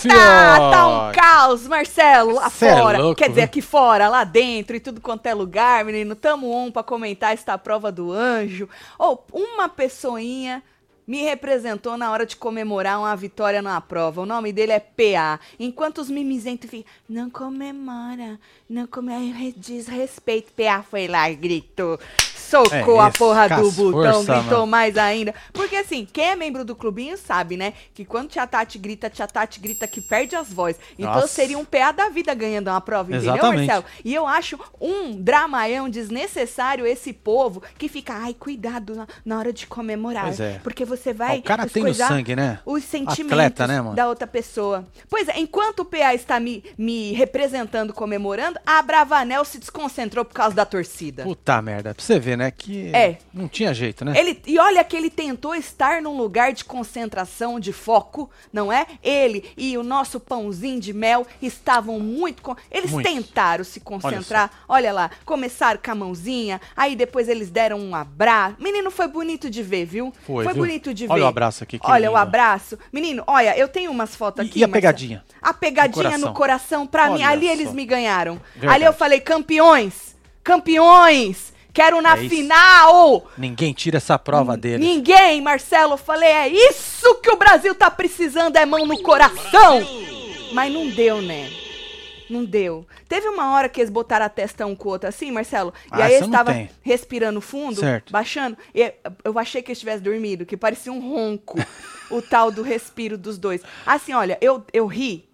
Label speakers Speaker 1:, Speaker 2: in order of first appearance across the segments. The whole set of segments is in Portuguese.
Speaker 1: filho?
Speaker 2: Tá um caos, Marcelo, lá
Speaker 1: Cê é
Speaker 2: fora.
Speaker 1: louco,
Speaker 2: Quer dizer, aqui fora, lá dentro e tudo quanto é lugar, menino. Tamo on pra comentar esta prova do anjo. Ou uma pessoinha me representou na hora de comemorar uma vitória numa prova. O nome dele é PA. Enquanto os mimizentos ficam, não comemora, não comemora, desrespeito. PA foi lá e gritou. Socou
Speaker 1: É
Speaker 2: a porra do botão,
Speaker 1: força,
Speaker 2: gritou
Speaker 1: mano.
Speaker 2: mais ainda. Porque assim, quem é membro do clubinho sabe, né? Que quando Tia Tati grita, Tia Tati grita que perde as vozes. Então
Speaker 1: Nossa.
Speaker 2: seria um PA da vida ganhando uma prova, entendeu,
Speaker 1: Exatamente.
Speaker 2: Marcelo? E eu acho um dramaião desnecessário esse povo que fica, ai, cuidado na, na hora de comemorar.
Speaker 1: Pois é.
Speaker 2: Porque você vai.
Speaker 1: o cara tem no
Speaker 2: coisar
Speaker 1: sangue, né?
Speaker 2: Os sentimentos
Speaker 1: Atleta, né,
Speaker 2: da outra pessoa. Pois é, enquanto o PA está me, me representando, comemorando, a Bravanel se desconcentrou por causa da torcida.
Speaker 1: Puta merda. Pra você ver, né? Que
Speaker 2: É.
Speaker 1: não tinha jeito, né?
Speaker 2: Ele, e olha que ele tentou estar num lugar de concentração, de foco, não é? Ele e o nosso pãozinho de mel estavam muito. con- Eles
Speaker 1: Muito.
Speaker 2: tentaram se concentrar. Olha, lá, começaram com a mãozinha, aí depois eles deram um abraço. Menino, foi bonito de ver, viu?
Speaker 1: Foi, viu?
Speaker 2: bonito de ver.
Speaker 1: Olha o abraço aqui, que
Speaker 2: Olha
Speaker 1: lindo.
Speaker 2: o abraço. Menino, olha, eu tenho umas fotos aqui.
Speaker 1: e a pegadinha?
Speaker 2: A pegadinha
Speaker 1: No
Speaker 2: no coração, pra mim.
Speaker 1: Olha
Speaker 2: Ali
Speaker 1: só.
Speaker 2: eles me ganharam.
Speaker 1: Verdade.
Speaker 2: Ali eu falei, campeões! Campeões! Quero na
Speaker 1: É
Speaker 2: final!
Speaker 1: Ninguém tira essa prova deles.
Speaker 2: Ninguém, Marcelo, eu falei, é isso que o Brasil tá precisando, é mão no coração. Mas não deu, né? Não deu. Teve uma hora que eles botaram a testa um com o outro assim, Marcelo, e
Speaker 1: Ah,
Speaker 2: aí estavam
Speaker 1: tem.
Speaker 2: respirando fundo,
Speaker 1: Certo.
Speaker 2: baixando, e eu achei que eles tivessem dormido, que parecia um ronco, o tal do respiro dos dois. Assim, olha, eu, eu ri,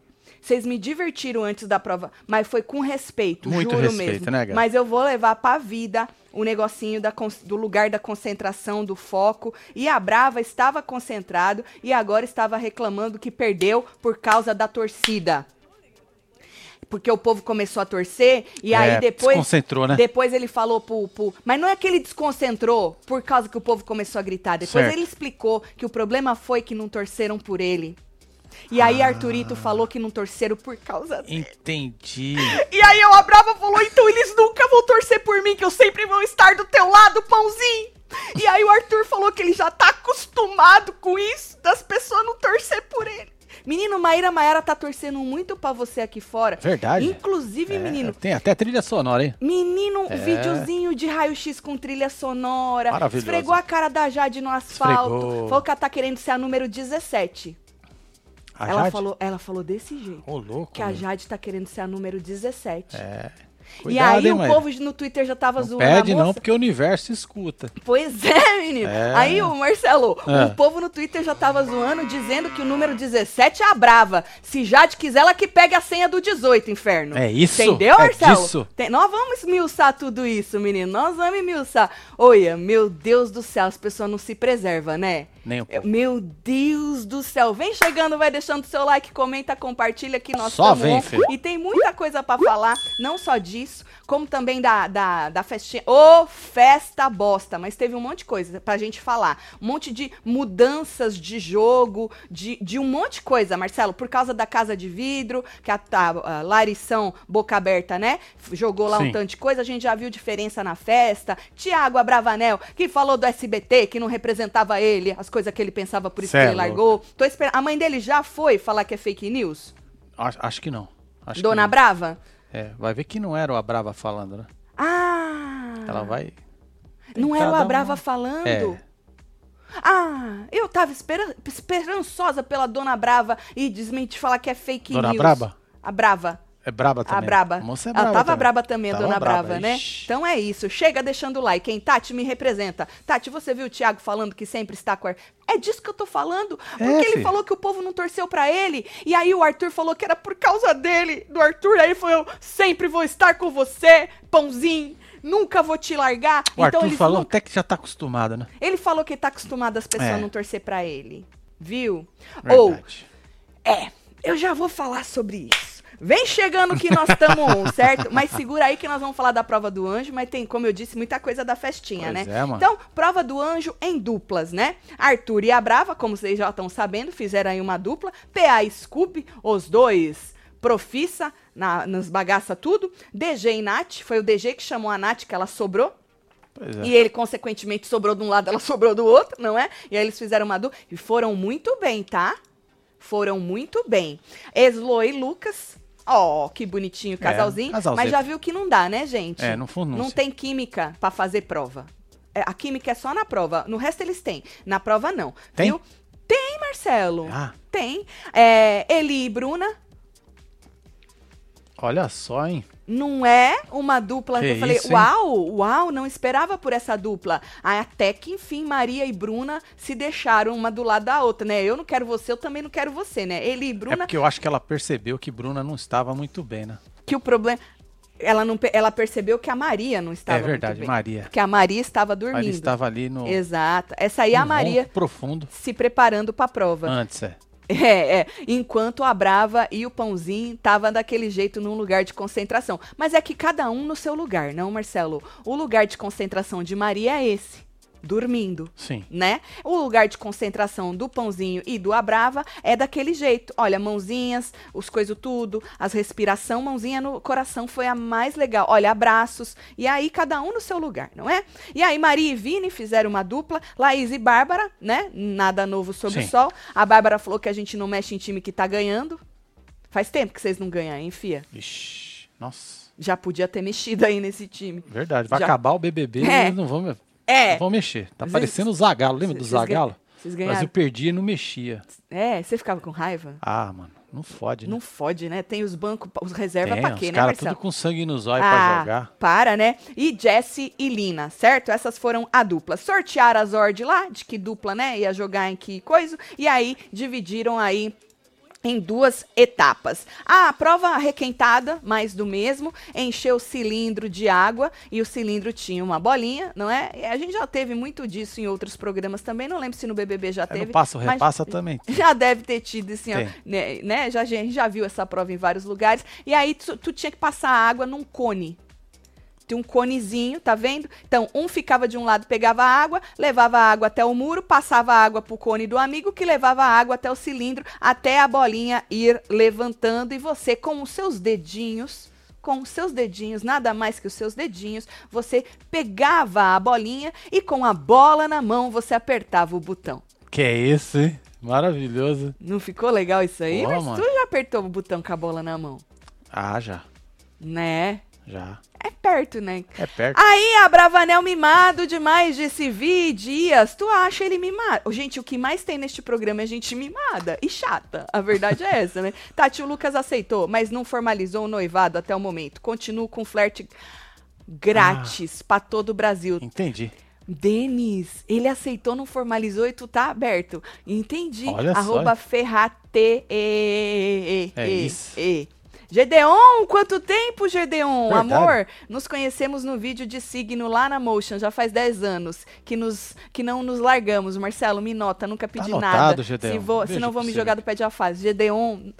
Speaker 2: vocês me divertiram antes da prova, mas foi com respeito,
Speaker 1: Muito
Speaker 2: juro
Speaker 1: respeito,
Speaker 2: mesmo.
Speaker 1: né?
Speaker 2: Mas eu vou levar pra vida o negocinho da do lugar da concentração, do foco. E a Brava estava concentrado e agora estava reclamando que perdeu por causa da torcida. Porque o povo começou a torcer e
Speaker 1: É,
Speaker 2: aí depois.
Speaker 1: desconcentrou, né?
Speaker 2: Depois ele falou pro, pro- Mas não é que ele desconcentrou por causa que o povo começou a gritar. Depois
Speaker 1: Certo.
Speaker 2: ele explicou que o problema foi que não torceram por ele. E aí
Speaker 1: Ah.
Speaker 2: Arthurito falou que não torceram por causa dele.
Speaker 1: Entendi.
Speaker 2: E aí eu, a Brava falou, então eles nunca vão torcer por mim, que eu sempre vou estar do teu lado, pãozinho. E aí o Arthur falou que ele já tá acostumado com isso, das pessoas não torcer por ele. Menino, Maíra Maiara tá torcendo muito pra você aqui fora.
Speaker 1: Verdade.
Speaker 2: Inclusive,
Speaker 1: É,
Speaker 2: menino,
Speaker 1: Tem até trilha sonora, hein?
Speaker 2: Menino,
Speaker 1: É.
Speaker 2: videozinho de raio-x com trilha sonora.
Speaker 1: Maravilhoso.
Speaker 2: Esfregou a cara da Jade no asfalto.
Speaker 1: Esfregou.
Speaker 2: Falou que ela tá querendo ser a número 17.
Speaker 1: A
Speaker 2: ela,
Speaker 1: Jade?
Speaker 2: falou, ela falou desse jeito.
Speaker 1: Ô, louco.
Speaker 2: Que a
Speaker 1: meu.
Speaker 2: Jade tá querendo ser a número 17.
Speaker 1: É.
Speaker 2: e
Speaker 1: Cuidado,
Speaker 2: aí
Speaker 1: hein,
Speaker 2: o
Speaker 1: mãe?
Speaker 2: povo no Twitter já tava
Speaker 1: Não
Speaker 2: zoando
Speaker 1: pede não, porque o universo escuta.
Speaker 2: Pois é, menino.
Speaker 1: É.
Speaker 2: Aí o Marcelo,
Speaker 1: É.
Speaker 2: o povo no Twitter já tava zoando, dizendo que o número 17 é a brava. Se Jade quiser, ela que pegue a senha do 18, inferno.
Speaker 1: É isso?
Speaker 2: Entendeu,
Speaker 1: É
Speaker 2: Marcelo?
Speaker 1: disso?
Speaker 2: Tem- nós vamos esmiuçar tudo isso, menino. Nós vamos esmiuçar. Olha, meu Deus do céu, as pessoas não se preservam, né?
Speaker 1: Nem um
Speaker 2: É,
Speaker 1: pouco.
Speaker 2: Meu Deus do céu. Vem chegando, vai deixando seu like, comenta, compartilha que nós
Speaker 1: Só vem, filho.
Speaker 2: E tem muita coisa pra falar, não só disso, como também da, da, da festinha. Ô, festa bosta! Mas teve um monte de coisa pra gente falar. Um monte de mudanças de jogo, de, de um monte de coisa, Marcelo. Por causa da casa de vidro, que a, a, a Larição boca aberta, né? Jogou lá um
Speaker 1: Sim.
Speaker 2: tanto de coisa, a gente já viu diferença na festa. Tiago Abravanel, que falou do SBT, que não representava ele, as coisas que ele pensava, por isso
Speaker 1: Cê
Speaker 2: que
Speaker 1: é
Speaker 2: ele largou. Tô esperando. A mãe dele já foi falar que é fake news?
Speaker 1: Acho, acho que não. Acho que
Speaker 2: Dona
Speaker 1: não.
Speaker 2: Brava?
Speaker 1: É, vai ver que não era o Abrava falando, né?
Speaker 2: Ah!
Speaker 1: Ela vai.
Speaker 2: Não era o
Speaker 1: dar
Speaker 2: Abrava
Speaker 1: uma-
Speaker 2: falando?
Speaker 1: É.
Speaker 2: Ah, eu tava espera- esperançosa pela Dona Brava e desmente falar que é fake
Speaker 1: Dona
Speaker 2: news.
Speaker 1: Braba?
Speaker 2: A Brava.
Speaker 1: É braba também.
Speaker 2: A Braba.
Speaker 1: A moça é
Speaker 2: Ela
Speaker 1: braba
Speaker 2: tava
Speaker 1: também.
Speaker 2: braba também,
Speaker 1: Tava
Speaker 2: Dona Brava, né?
Speaker 1: ixi.
Speaker 2: Então é isso. Chega deixando o like, hein? Tati, me representa. Tati, você viu o Thiago falando que sempre está com a... É disso que eu tô falando. Porque
Speaker 1: É,
Speaker 2: ele
Speaker 1: filho.
Speaker 2: falou que o povo não torceu pra ele. E aí o Arthur falou que era por causa dele. Do Arthur. Aí foi eu sempre vou estar com você, pãozinho. Nunca vou te largar.
Speaker 1: O Arthur
Speaker 2: então eles
Speaker 1: falou
Speaker 2: nunca-
Speaker 1: até que já tá acostumado, né?
Speaker 2: Ele falou que tá acostumado as pessoas
Speaker 1: É.
Speaker 2: não torcer pra ele. Viu? Ou,
Speaker 1: Verdade.
Speaker 2: é, eu já vou falar sobre isso. Vem chegando que nós estamos on, certo? Mas segura aí que nós vamos falar da prova do anjo, mas tem, como eu disse, muita coisa da festinha,
Speaker 1: Pois
Speaker 2: né?
Speaker 1: é, mano.
Speaker 2: Então, prova do anjo em duplas, né? Arthur e a Brava, como vocês já estão sabendo, fizeram aí uma dupla. PA e Scoop, os dois profissa na, nos bagaça tudo. DG e Nath, foi o DG que chamou a Nath, que ela sobrou.
Speaker 1: É.
Speaker 2: E ele, consequentemente, sobrou de um lado, ela sobrou do outro, não é? E aí eles fizeram uma dupla e foram muito bem, tá? Foram muito bem. Eslo e Lucas. Ó, que bonitinho o casalzinho.
Speaker 1: casalzito.
Speaker 2: mas já viu que não dá, né, gente?
Speaker 1: É, não foi
Speaker 2: Não tem química pra fazer prova. É, A química é só na prova. No resto eles têm. Na prova, não.
Speaker 1: Tem?
Speaker 2: Viu? Tem, Marcelo.
Speaker 1: Ah,
Speaker 2: Tem. É, Eli e Bruna.
Speaker 1: olha só, hein?
Speaker 2: Não é uma dupla que
Speaker 1: Que
Speaker 2: eu falei,
Speaker 1: isso,
Speaker 2: uau, uau, não esperava por essa dupla. Aí até que, enfim, Maria e Bruna se deixaram uma do lado da outra, né? Eu não quero você, eu também não quero você, né? Ele e
Speaker 1: É
Speaker 2: Bruna,
Speaker 1: porque eu acho que ela percebeu que Bruna não estava muito bem, né?
Speaker 2: que o problema. Ela, não, ela percebeu que a Maria não estava
Speaker 1: é verdade. Maria.
Speaker 2: Porque a Maria estava dormindo.
Speaker 1: Ela estava ali no,
Speaker 2: Exato. Essa aí é a Maria
Speaker 1: profundo
Speaker 2: se preparando para a prova.
Speaker 1: antes, é.
Speaker 2: É, é. Enquanto a Brava e o Pãozinho tava daquele jeito num lugar de concentração. Mas é que cada um no seu lugar, não, Marcelo? O lugar de concentração de Maria é esse. Dormindo,
Speaker 1: Sim.
Speaker 2: né? O lugar de concentração do Pãozinho e do Abrava é daquele jeito. Olha, mãozinhas, os coisas tudo, as respiração, mãozinha no coração foi a mais legal. Olha, abraços. E aí, cada um no seu lugar, não é? E aí, Maria e Vini fizeram uma dupla. Laís e Bárbara, né? Nada novo sob
Speaker 1: Sim.
Speaker 2: o sol. A Bárbara falou que a gente não mexe em time que tá ganhando. Faz tempo que vocês não ganham, hein, Fia?
Speaker 1: Ixi, nossa.
Speaker 2: Já podia ter mexido aí nesse time.
Speaker 1: Verdade. Vai
Speaker 2: Já.
Speaker 1: acabar o BBB
Speaker 2: É.
Speaker 1: não me-
Speaker 2: É.
Speaker 1: não vão mexer. Tá parecendo o Zagalo. Lembra do Zagalo?
Speaker 2: Vocês
Speaker 1: O
Speaker 2: ganharam.
Speaker 1: Brasil perdia e não mexia.
Speaker 2: É, você ficava com raiva?
Speaker 1: Ah, mano, não fode, né?
Speaker 2: Não fode, né? Tem os bancos, os reservas pra
Speaker 1: os
Speaker 2: quê, né,
Speaker 1: caras
Speaker 2: Marcelo?
Speaker 1: tudo com sangue nos olhos
Speaker 2: ah,
Speaker 1: pra jogar.
Speaker 2: para, né? E Jesse e Lina, certo? Essas foram a dupla. Sortearam as ordens lá, de que dupla, né? Ia jogar em que coisa. E aí, dividiram aí em duas etapas. A prova requentada, mais do mesmo, encheu o cilindro de água e o cilindro tinha uma bolinha, não é? A gente já teve muito disso em outros programas também, não lembro se no BBB já
Speaker 1: É,
Speaker 2: teve. mas
Speaker 1: repassa também.
Speaker 2: já deve ter tido, assim, ó, né, né? Já, a gente já viu essa prova em vários lugares. E aí tu, tu tinha que passar a água num cone. Tem um conezinho, tá vendo? Então, um ficava de um lado, pegava a água, levava a água até o muro, passava a água pro cone do amigo, que levava a água até o cilindro, até a bolinha ir levantando. E você, com os seus dedinhos, com os seus dedinhos, nada mais que os seus dedinhos, você pegava a bolinha e com a bola na mão você apertava o botão.
Speaker 1: Que é isso, hein? Maravilhoso.
Speaker 2: Não ficou legal isso aí?
Speaker 1: Pô,
Speaker 2: Mas
Speaker 1: mano.
Speaker 2: tu já apertou o botão com a bola na mão,
Speaker 1: Ah, já.
Speaker 2: né?
Speaker 1: Já.
Speaker 2: É perto, né?
Speaker 1: É perto.
Speaker 2: Aí, a Bravanel mimado demais de se vir, Dias. Tu acha ele mimado? Gente, o que mais tem neste programa é gente mimada e chata. A verdade é essa, né? Tati, o Lucas aceitou, mas não formalizou o noivado até o momento. Continua com flerte grátis pra todo o Brasil.
Speaker 1: Entendi.
Speaker 2: Denis, ele aceitou, não formalizou e tu tá aberto. Entendi.
Speaker 1: Olha só.
Speaker 2: Arroba Ferrate. E, e,
Speaker 1: É isso.
Speaker 2: e. Gedeon, quanto tempo, Gedeon?
Speaker 1: Verdade.
Speaker 2: Amor, nos conhecemos no vídeo de signo lá na Motion, já faz 10 anos que, nos, que não nos largamos. Marcelo, me nota, nunca pedi
Speaker 1: Tá
Speaker 2: nada.
Speaker 1: anotado, Gedeon.
Speaker 2: Se, vou, se não vou me jogar do pé de alface. Gedeon,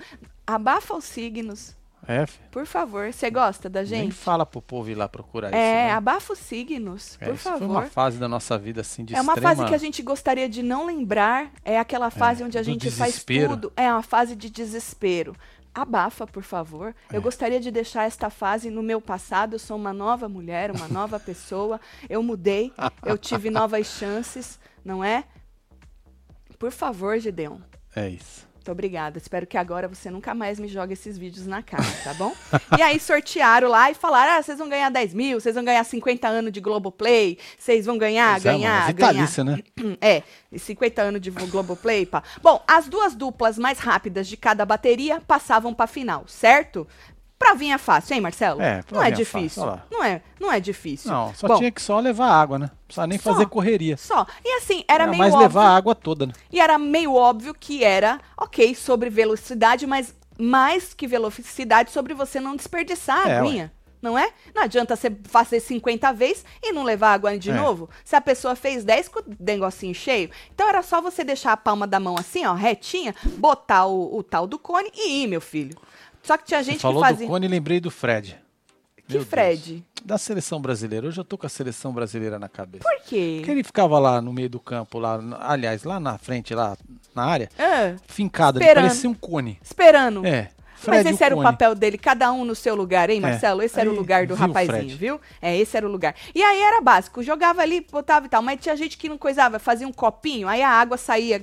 Speaker 2: abafa os signos,
Speaker 1: É,
Speaker 2: por favor. Você gosta da
Speaker 1: Nem
Speaker 2: gente?
Speaker 1: fala pro povo ir lá procurar isso.
Speaker 2: É,
Speaker 1: né?
Speaker 2: abafa os signos,
Speaker 1: É,
Speaker 2: por favor.
Speaker 1: foi uma fase da nossa vida, assim, de
Speaker 2: É uma
Speaker 1: extrema...
Speaker 2: fase que a gente gostaria de não lembrar. É aquela fase onde a gente faz tudo. É uma fase de desespero. Abafa, por favor.
Speaker 1: É.
Speaker 2: Eu gostaria de deixar esta fase no meu passado. Eu sou uma nova mulher, uma nova pessoa. Eu mudei. Eu tive novas chances, não é? Por favor, Gideon.
Speaker 1: É isso.
Speaker 2: Muito obrigada. Espero que agora você nunca mais me jogue esses vídeos na cara, tá bom? e aí sortearam lá e falaram: ah, vocês vão ganhar 10 mil, vocês vão ganhar 50 anos de Globoplay, vocês vão ganhar,
Speaker 1: Pois é,
Speaker 2: ganhar, ganhar.
Speaker 1: Vitalícia, né?
Speaker 2: É, e 50 anos de Globoplay, pá. Bom, as duas duplas mais rápidas de cada bateria passavam pra final, certo? Provinha fácil, hein, Marcelo?
Speaker 1: É,
Speaker 2: não é
Speaker 1: provinha
Speaker 2: difícil.
Speaker 1: fácil,
Speaker 2: não é, não é difícil.
Speaker 1: Não, só
Speaker 2: Bom,
Speaker 1: tinha que só levar água, né? Não precisava nem
Speaker 2: Só.
Speaker 1: fazer correria.
Speaker 2: só. E assim, era
Speaker 1: Era
Speaker 2: meio
Speaker 1: mais
Speaker 2: óbvio.
Speaker 1: levar a água toda, né?
Speaker 2: E era meio óbvio que era, ok, sobre velocidade, mas mais que velocidade, sobre você não desperdiçar a
Speaker 1: É,
Speaker 2: aguinha. Não é? Não adianta você fazer 50 vezes e não levar água de
Speaker 1: É.
Speaker 2: novo. Se a pessoa fez 10 com o negocinho cheio. Então era só você deixar a palma da mão assim, ó, retinha, botar o, o tal do cone e ir, meu filho. Só que tinha
Speaker 1: Você
Speaker 2: gente que
Speaker 1: falou
Speaker 2: fazia.
Speaker 1: do Cone e lembrei do Fred.
Speaker 2: Que
Speaker 1: Meu Deus.
Speaker 2: Fred?
Speaker 1: Da seleção brasileira. Hoje eu tô com a seleção brasileira na cabeça.
Speaker 2: Por quê?
Speaker 1: Porque ele ficava lá no meio do campo, lá, aliás, lá na frente, lá na área,
Speaker 2: Ah,
Speaker 1: fincado, ele parecia um cone.
Speaker 2: esperando.
Speaker 1: É.
Speaker 2: Mas
Speaker 1: Fred
Speaker 2: esse era o papel dele, cada um no seu lugar, hein,
Speaker 1: É.
Speaker 2: Marcelo? Esse era o
Speaker 1: Aí,
Speaker 2: lugar do
Speaker 1: viu,
Speaker 2: rapazinho,
Speaker 1: Fred?
Speaker 2: viu? É, esse era o lugar. E aí era básico, jogava ali, botava e tal, mas tinha gente que não coisava, fazia um copinho, aí a água saía,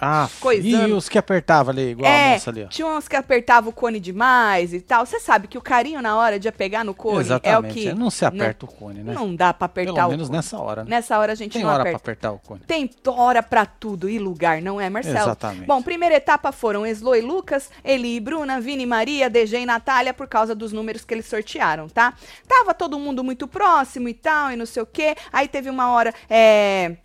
Speaker 1: Ah,
Speaker 2: coisando.
Speaker 1: e os que apertava ali, igual a
Speaker 2: É,
Speaker 1: moça ali, ó.
Speaker 2: tinha uns que apertavam o cone demais e tal. Você sabe que o carinho na hora de pegar no cone
Speaker 1: Exatamente.
Speaker 2: é o que.
Speaker 1: Não se aperta o cone, né?
Speaker 2: Não dá pra apertar
Speaker 1: Pelo
Speaker 2: o
Speaker 1: menos
Speaker 2: cone.
Speaker 1: nessa hora, né?
Speaker 2: Nessa hora a gente
Speaker 1: Tem
Speaker 2: não
Speaker 1: hora pra
Speaker 2: aperta.
Speaker 1: apertar o cone.
Speaker 2: Tem hora pra tudo e lugar, não é, Marcelo?
Speaker 1: Exatamente.
Speaker 2: Bom, primeira etapa foram Eslo e Lucas, Eli e Bruna, Vini e Maria, DG e Natália, por causa dos números que eles sortearam, tá? Tava todo mundo muito próximo e tal, e não sei o quê. Aí teve uma hora, é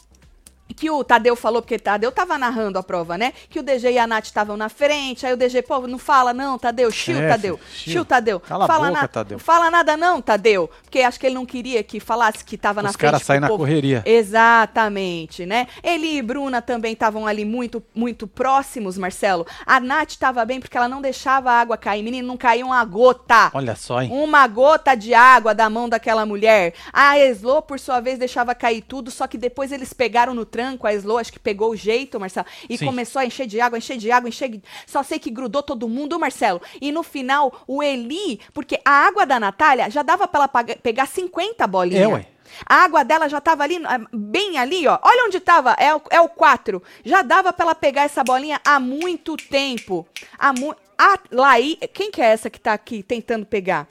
Speaker 2: que o Tadeu falou, porque Tadeu tava narrando a prova, né? Que o DG e a Nath estavam na frente, aí o DG, pô, não fala não, Tadeu, chiu,
Speaker 1: É,
Speaker 2: Tadeu, chiu. Tadeu.
Speaker 1: Cala a
Speaker 2: fala
Speaker 1: boca,
Speaker 2: na-
Speaker 1: Tadeu.
Speaker 2: Fala nada não, Tadeu, porque acho que ele não queria que falasse que tava na
Speaker 1: Os
Speaker 2: frente.
Speaker 1: caras saem na
Speaker 2: povo.
Speaker 1: correria.
Speaker 2: Exatamente, né? Eli e Bruna também estavam ali muito, muito próximos, Marcelo. A Nath estava bem porque ela não deixava a água cair. Menino, não caiu uma gota.
Speaker 1: Olha só, hein?
Speaker 2: Uma gota de água da mão daquela mulher. A Eslo, por sua vez, deixava cair tudo, só que depois eles pegaram no tranco. A Eslo, acho que pegou o jeito, Marcelo, e
Speaker 1: Sim.
Speaker 2: começou a encher de água, encher de água, encher. de- Só sei que grudou todo mundo, Marcelo. E no final, o Eli, porque a água da Natália já dava pra ela pegar 50 bolinhas.
Speaker 1: É, ué.
Speaker 2: A água dela já tava ali, ah, bem ali, ó. Olha onde tava, é o, é o 4. Já dava pra ela pegar essa bolinha há muito tempo. Há mu a Laí, quem que é essa que tá aqui tentando pegar?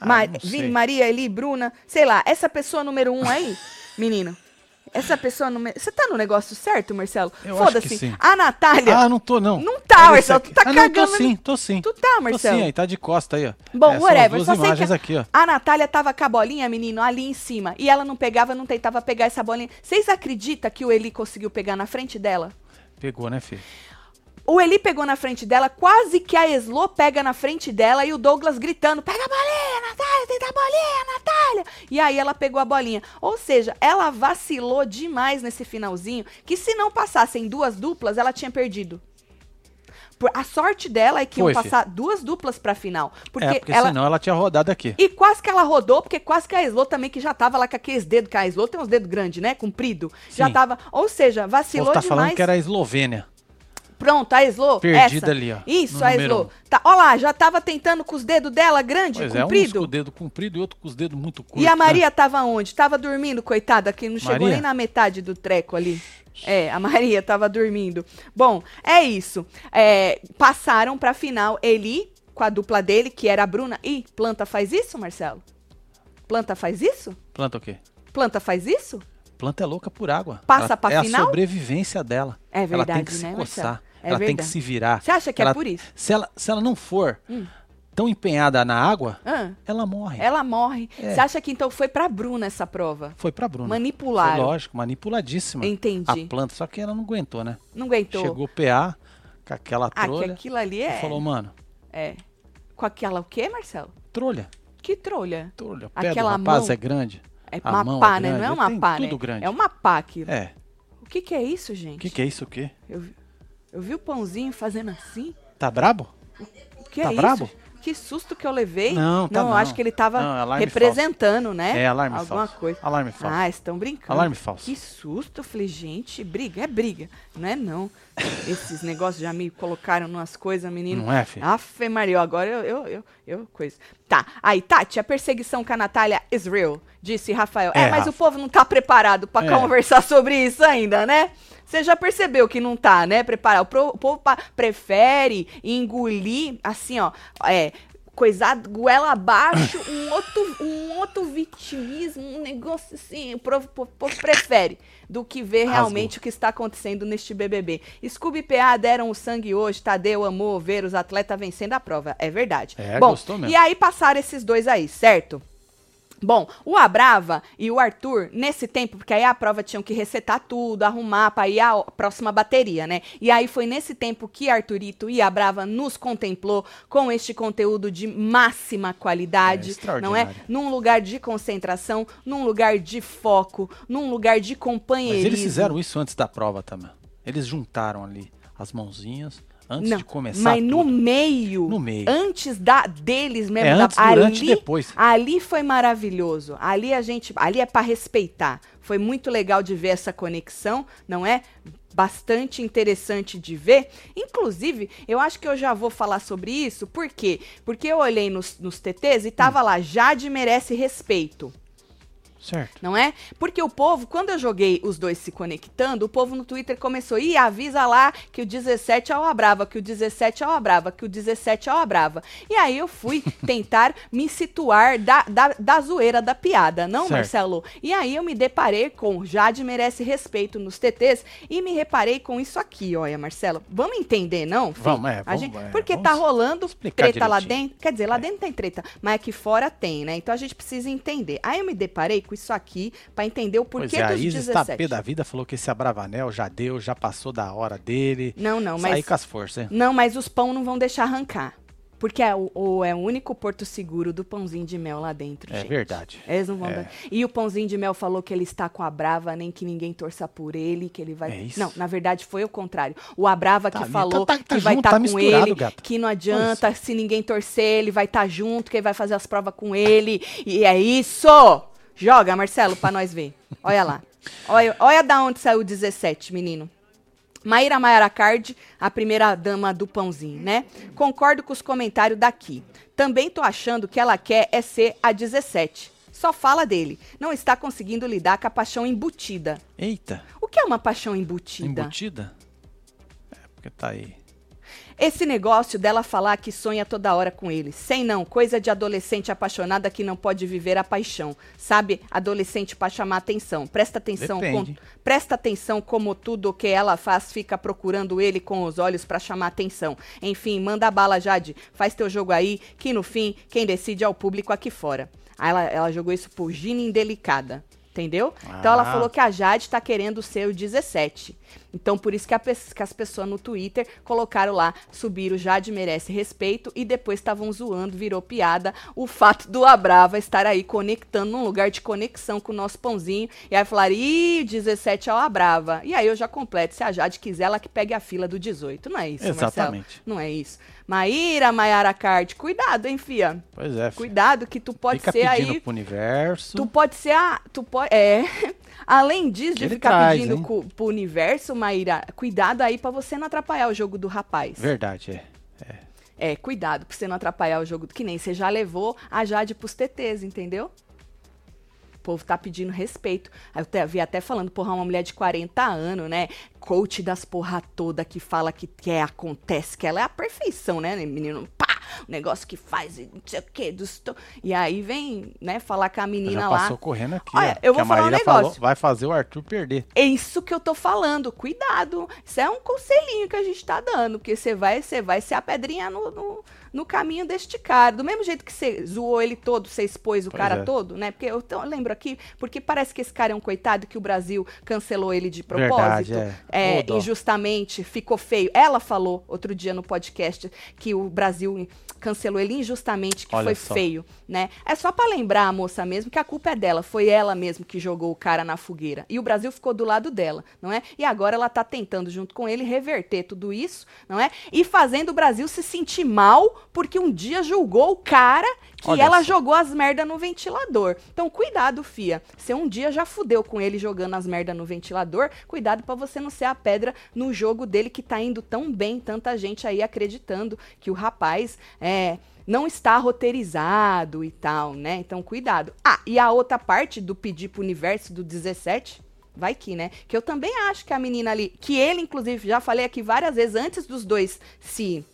Speaker 1: Ah,
Speaker 2: Ma- Vini. Maria, Eli, Bruna, sei lá, essa pessoa número um aí, menino. Essa pessoa número. Você tá no negócio certo, Marcelo? Foda-se. A Natália.
Speaker 1: Ah, não tô, não.
Speaker 2: Não tá,
Speaker 1: Olha
Speaker 2: Marcelo, tu tá
Speaker 1: ah, não,
Speaker 2: cagando
Speaker 1: tô
Speaker 2: na-
Speaker 1: sim, tô sim.
Speaker 2: Tu tá,
Speaker 1: Tô
Speaker 2: Marcelo?
Speaker 1: sim, aí tá de costa aí, ó.
Speaker 2: Bom,
Speaker 1: É,
Speaker 2: whatever. Só sei que a-
Speaker 1: aqui, ó.
Speaker 2: a Natália tava com a bolinha, menino, ali em cima. E ela não pegava, não tentava pegar essa bolinha. Vocês acreditam que o Eli conseguiu pegar na frente dela?
Speaker 1: Pegou, né, filho?
Speaker 2: O Eli pegou na frente dela, quase que a Eslo pega na frente dela e o Douglas gritando: pega a bolinha, Natália, tenta a bolinha, Natália. E aí ela pegou a bolinha. Ou seja, ela vacilou demais nesse finalzinho, que se não passassem duas duplas, ela tinha perdido. Por- A sorte dela é que
Speaker 1: Foi,
Speaker 2: iam passar duas duplas pra final. Porque,
Speaker 1: é, porque
Speaker 2: ela.
Speaker 1: senão ela tinha rodado aqui.
Speaker 2: E quase que ela rodou, porque quase que a Eslo também, que já tava lá com aqueles dedos, que a Eslo tem uns dedos grandes, né? Comprido. Já
Speaker 1: Sim.
Speaker 2: tava. Ou seja, vacilou
Speaker 1: povo tá
Speaker 2: demais.
Speaker 1: falando que era a Eslovênia.
Speaker 2: Pronto, a Eslo.
Speaker 1: Perdida
Speaker 2: essa.
Speaker 1: ali, ó,
Speaker 2: Isso, a Eslo.
Speaker 1: um.
Speaker 2: Tá, ó lá, já tava tentando com os dedos dela grande,
Speaker 1: Pois é, uns com
Speaker 2: comprido.
Speaker 1: o dedo comprido e outro com os dedos muito curtos.
Speaker 2: e a
Speaker 1: né?
Speaker 2: Maria tava onde? Tava dormindo, coitada, que não chegou
Speaker 1: Maria?
Speaker 2: nem na metade do treco ali. É, a Maria tava dormindo. Bom, é isso. É, passaram pra final Eli com a dupla dele, que era a Bruna. Ih, planta faz isso, Marcelo? Planta faz isso?
Speaker 1: Planta o quê?
Speaker 2: Planta faz isso?
Speaker 1: Planta é louca por água.
Speaker 2: Passa
Speaker 1: Ela-
Speaker 2: pra
Speaker 1: é
Speaker 2: final?
Speaker 1: a sobrevivência dela.
Speaker 2: É
Speaker 1: ela tem
Speaker 2: verdade,
Speaker 1: que se
Speaker 2: né,
Speaker 1: coçar.
Speaker 2: Marcelo? É
Speaker 1: ela tem que
Speaker 2: verdade.
Speaker 1: se virar.
Speaker 2: Você acha que é
Speaker 1: Ela-
Speaker 2: por isso?
Speaker 1: Se ela, se ela não for tão empenhada na água,
Speaker 2: Ah,
Speaker 1: ela morre.
Speaker 2: ela morre.
Speaker 1: É.
Speaker 2: Você acha que então foi pra Bruna essa prova?
Speaker 1: Foi pra Bruna.
Speaker 2: Manipularam.
Speaker 1: Foi lógico, manipuladíssima.
Speaker 2: Entendi.
Speaker 1: A planta, só que ela não aguentou, né?
Speaker 2: Não aguentou.
Speaker 1: Chegou o PA com aquela
Speaker 2: ah, que
Speaker 1: trolha
Speaker 2: aquilo ali é.
Speaker 1: falou, mano,
Speaker 2: É. Com aquela o quê, Marcelo?
Speaker 1: trolha,
Speaker 2: Que trolha?
Speaker 1: trolha. Pé
Speaker 2: Aquela
Speaker 1: do rapaz
Speaker 2: mão.
Speaker 1: é grande.
Speaker 2: É
Speaker 1: A
Speaker 2: uma
Speaker 1: mão
Speaker 2: pá,
Speaker 1: é
Speaker 2: né? Não é uma pá,
Speaker 1: tudo
Speaker 2: né?
Speaker 1: grande.
Speaker 2: É uma pá aquilo.
Speaker 1: É.
Speaker 2: O que que é isso, gente?
Speaker 1: O que, que é isso o quê?
Speaker 2: Eu, vi- eu vi o pãozinho fazendo assim.
Speaker 1: Tá brabo?
Speaker 2: O que
Speaker 1: Tá
Speaker 2: é
Speaker 1: brabo?
Speaker 2: isso? Que susto que eu levei.
Speaker 1: Não, tá
Speaker 2: eu
Speaker 1: não.
Speaker 2: acho que ele tava
Speaker 1: Não, é alarme
Speaker 2: representando, né?
Speaker 1: É alarme
Speaker 2: Alguma
Speaker 1: falso.
Speaker 2: coisa.
Speaker 1: Alarme falso.
Speaker 2: Ah, estão brincando.
Speaker 1: Alarme falso.
Speaker 2: Que susto. Eu falei, gente, briga. É briga. Não é não. Esses negócios já me colocaram numas coisas, menino.
Speaker 1: Não é, filho?
Speaker 2: Afe Maria, agora eu, eu, eu, eu, coisa. Tá, aí, Tati, a perseguição com a Natália is real, disse Rafael. É,
Speaker 1: É,
Speaker 2: mas
Speaker 1: Rafa.
Speaker 2: o povo não tá preparado pra
Speaker 1: É.
Speaker 2: conversar sobre isso ainda, né? Você já percebeu que não tá, né? Preparado. O, o povo prefere engolir, assim, ó, é, coisado, goela abaixo, um outro, um outro vitimismo, um negócio assim, o povo, prefere do que ver realmente o que está acontecendo neste BBB. Scooby e PA deram o sangue hoje, Tadeu amou ver os atletas vencendo a prova, é verdade.
Speaker 1: É,
Speaker 2: Bom,
Speaker 1: gostou mesmo.
Speaker 2: e aí passaram esses dois aí, certo? Bom, o Abrava e o Arthur, nesse tempo, porque aí a prova tinham que resetar tudo, arrumar para ir à próxima bateria, né? E aí foi nesse tempo que Arthurito e a Brava nos contemplou com este conteúdo de máxima
Speaker 1: É,
Speaker 2: qualidade, não é? Num lugar de concentração, num lugar de foco, num lugar de
Speaker 1: Mas
Speaker 2: companheirismo.
Speaker 1: eles fizeram isso antes da prova também. Eles juntaram ali as mãozinhas antes
Speaker 2: Não,
Speaker 1: de começar
Speaker 2: mas no
Speaker 1: tudo.
Speaker 2: meio,
Speaker 1: No meio.
Speaker 2: antes da deles mesmo,
Speaker 1: É
Speaker 2: da-
Speaker 1: antes, durante e
Speaker 2: ali,
Speaker 1: depois.
Speaker 2: ali foi maravilhoso. Ali a gente, ali é para respeitar. Foi muito legal de ver essa conexão, não é? Bastante interessante de ver. Inclusive, eu acho que eu já vou falar sobre isso. Por quê? Porque eu olhei nos, nos TTs e
Speaker 1: Hum.
Speaker 2: tava lá, Jade merece respeito.
Speaker 1: Certo.
Speaker 2: Não é? Porque o povo, quando eu joguei os dois se conectando, o povo no Twitter começou, ih, avisa lá que o 17 é o Abrava, que o 17 é o Abrava, que o 17 é o Abrava. E aí eu fui tentar me situar da, da, da zoeira, da piada, não,
Speaker 1: Certo.
Speaker 2: Marcelo? E aí eu me deparei com Jade merece respeito nos TTs e me reparei com isso aqui, olha, Marcelo. Vamos entender, não? filho?
Speaker 1: Vamos, é,
Speaker 2: A
Speaker 1: vamos,
Speaker 2: gente-
Speaker 1: é,
Speaker 2: porque
Speaker 1: vamos
Speaker 2: tá rolando treta lá
Speaker 1: direitinho.
Speaker 2: dentro. Quer dizer, lá dentro tem treta, mas aqui fora tem, né? Então a gente precisa entender. Aí eu me deparei com isso aqui pra entender o
Speaker 1: Pois
Speaker 2: porquê
Speaker 1: é, a
Speaker 2: dos
Speaker 1: Isis tá
Speaker 2: 17.
Speaker 1: pé da vida, falou que esse Abravanel já deu, já passou da hora dele.
Speaker 2: Não, não,
Speaker 1: Sair
Speaker 2: mas
Speaker 1: com as forças,
Speaker 2: não, mas os pão não vão deixar arrancar. Porque é o, o- é o único porto seguro do pãozinho de mel lá dentro,
Speaker 1: É
Speaker 2: gente.
Speaker 1: verdade.
Speaker 2: Eles não vão
Speaker 1: É.
Speaker 2: dar. E o pãozinho de mel falou que ele está com a Brava, nem que ninguém torça por ele, que ele vai.
Speaker 1: É isso?
Speaker 2: Não, na verdade foi o contrário. O Abrava
Speaker 1: Tá,
Speaker 2: que
Speaker 1: tá-
Speaker 2: falou
Speaker 1: tá- tá
Speaker 2: que vai estar
Speaker 1: tá
Speaker 2: com ele,
Speaker 1: gata.
Speaker 2: que não adianta se ninguém torcer, ele vai estar junto, que ele vai fazer as provas com ele. E é isso! Joga, Marcelo, pra nós ver. Olha lá. Olha, olha da onde saiu o 17, menino. Maíra Maiara Card, a primeira dama do pãozinho, né? Concordo com os comentários daqui. Também tô achando que ela quer é ser a 17. Só fala dele. Não está conseguindo lidar com a paixão embutida.
Speaker 1: Eita,
Speaker 2: O que é uma paixão embutida?
Speaker 1: embutida? É, porque tá aí.
Speaker 2: Esse negócio dela falar que sonha toda hora com ele. Sem não, coisa de adolescente apaixonada que não pode viver a paixão. Sabe, adolescente pra chamar atenção. Presta atenção, com, presta atenção como tudo o que ela faz fica procurando ele com os olhos pra chamar atenção. Enfim, manda bala, Jade. Faz teu jogo aí, que no fim, quem decide é o público aqui fora. Aí ela, ela jogou isso por Gina Indelicada. Entendeu? Então ela
Speaker 1: Ah.
Speaker 2: falou que a Jade tá querendo ser o 17. Então, por isso que, a que as pessoas no Twitter colocaram lá, subiram Jade merece respeito e depois estavam zoando, virou piada o fato do Abrava estar aí conectando num lugar de conexão com o nosso pãozinho. E aí falaram, ih, 17 é o Abrava. E aí eu já completo, se a Jade quiser, ela que pegue a fila do 18. Não é isso, Marcelo?
Speaker 1: Exatamente.
Speaker 2: Não é isso. Maíra, Maiara Card, cuidado, hein, fia?
Speaker 1: Pois é, filho.
Speaker 2: Cuidado que tu pode
Speaker 1: Fica
Speaker 2: ser
Speaker 1: pedindo
Speaker 2: aí
Speaker 1: pro universo.
Speaker 2: Tu pode ser a. Tu pode. É. Além disso, de
Speaker 1: Ele
Speaker 2: ficar
Speaker 1: traz,
Speaker 2: pedindo
Speaker 1: hein?
Speaker 2: cu- pro universo, Maíra, cuidado aí pra você não atrapalhar o jogo do rapaz.
Speaker 1: Verdade, é.
Speaker 2: É, cuidado pra você não atrapalhar o jogo. Que nem você já levou a Jade pros TTs, entendeu? O povo tá pedindo respeito. Aí Eu até, vi até falando, porra, uma mulher de 40 anos, né? Coach das porra toda que fala que, que é, acontece, que ela é a perfeição, né, menino? Pá! O negócio que faz, não sei o quê. Dos E aí vem, né, falar com a menina
Speaker 1: Já
Speaker 2: lá.
Speaker 1: passou correndo aqui,
Speaker 2: Olha,
Speaker 1: ó.
Speaker 2: eu
Speaker 1: que
Speaker 2: vou
Speaker 1: a
Speaker 2: falar um
Speaker 1: Maíra
Speaker 2: negócio.
Speaker 1: falou, vai fazer o Arthur perder.
Speaker 2: É isso que eu tô falando. Cuidado. Isso é um conselhinho que a gente tá dando. Porque você vai, você vai ser a pedrinha no, no, no caminho deste cara. Do mesmo jeito que você zoou ele todo, você expôs o
Speaker 1: Pois
Speaker 2: cara
Speaker 1: é.
Speaker 2: todo, né? Porque eu, eu lembro aqui, porque parece que esse cara é um coitado que o Brasil cancelou ele de propósito.
Speaker 1: Verdade, é.
Speaker 2: É, injustamente, ficou feio. Ela falou outro dia no podcast que o Brasil cancelou ele injustamente, que
Speaker 1: Olha
Speaker 2: foi
Speaker 1: só.
Speaker 2: feio, né? É só pra lembrar a moça mesmo que a culpa é dela, foi ela mesmo que jogou o cara na fogueira. E o Brasil ficou do lado dela, não é? E agora ela tá tentando junto com ele reverter tudo isso, não é? E fazendo o Brasil se sentir mal porque um dia julgou o cara que
Speaker 1: Olha
Speaker 2: ela jogou as merda no ventilador. Então, cuidado, fia. Você um dia já fudeu com ele jogando as merda no ventilador, cuidado pra você não ser a pedra no jogo dele que tá indo tão bem, tanta gente aí acreditando que o rapaz é não está roteirizado e tal, né? Então, cuidado. Ah, e a outra parte do pedir pro universo do 17, vai que, né? Que eu também acho que a menina ali, que ele, inclusive, já falei aqui várias vezes antes dos dois se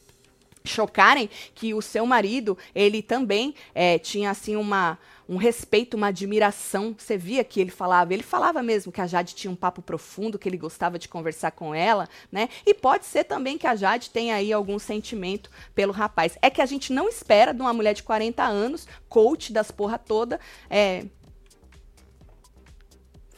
Speaker 2: chocarem que o seu marido, ele também é, tinha assim uma um respeito, uma admiração. Você via que ele falava, ele falava mesmo que a Jade tinha um papo profundo, que ele gostava de conversar com ela, né? E pode ser também que a Jade tenha aí algum sentimento pelo rapaz. É que a gente não espera de uma mulher de 40 anos, coach das porra toda, é,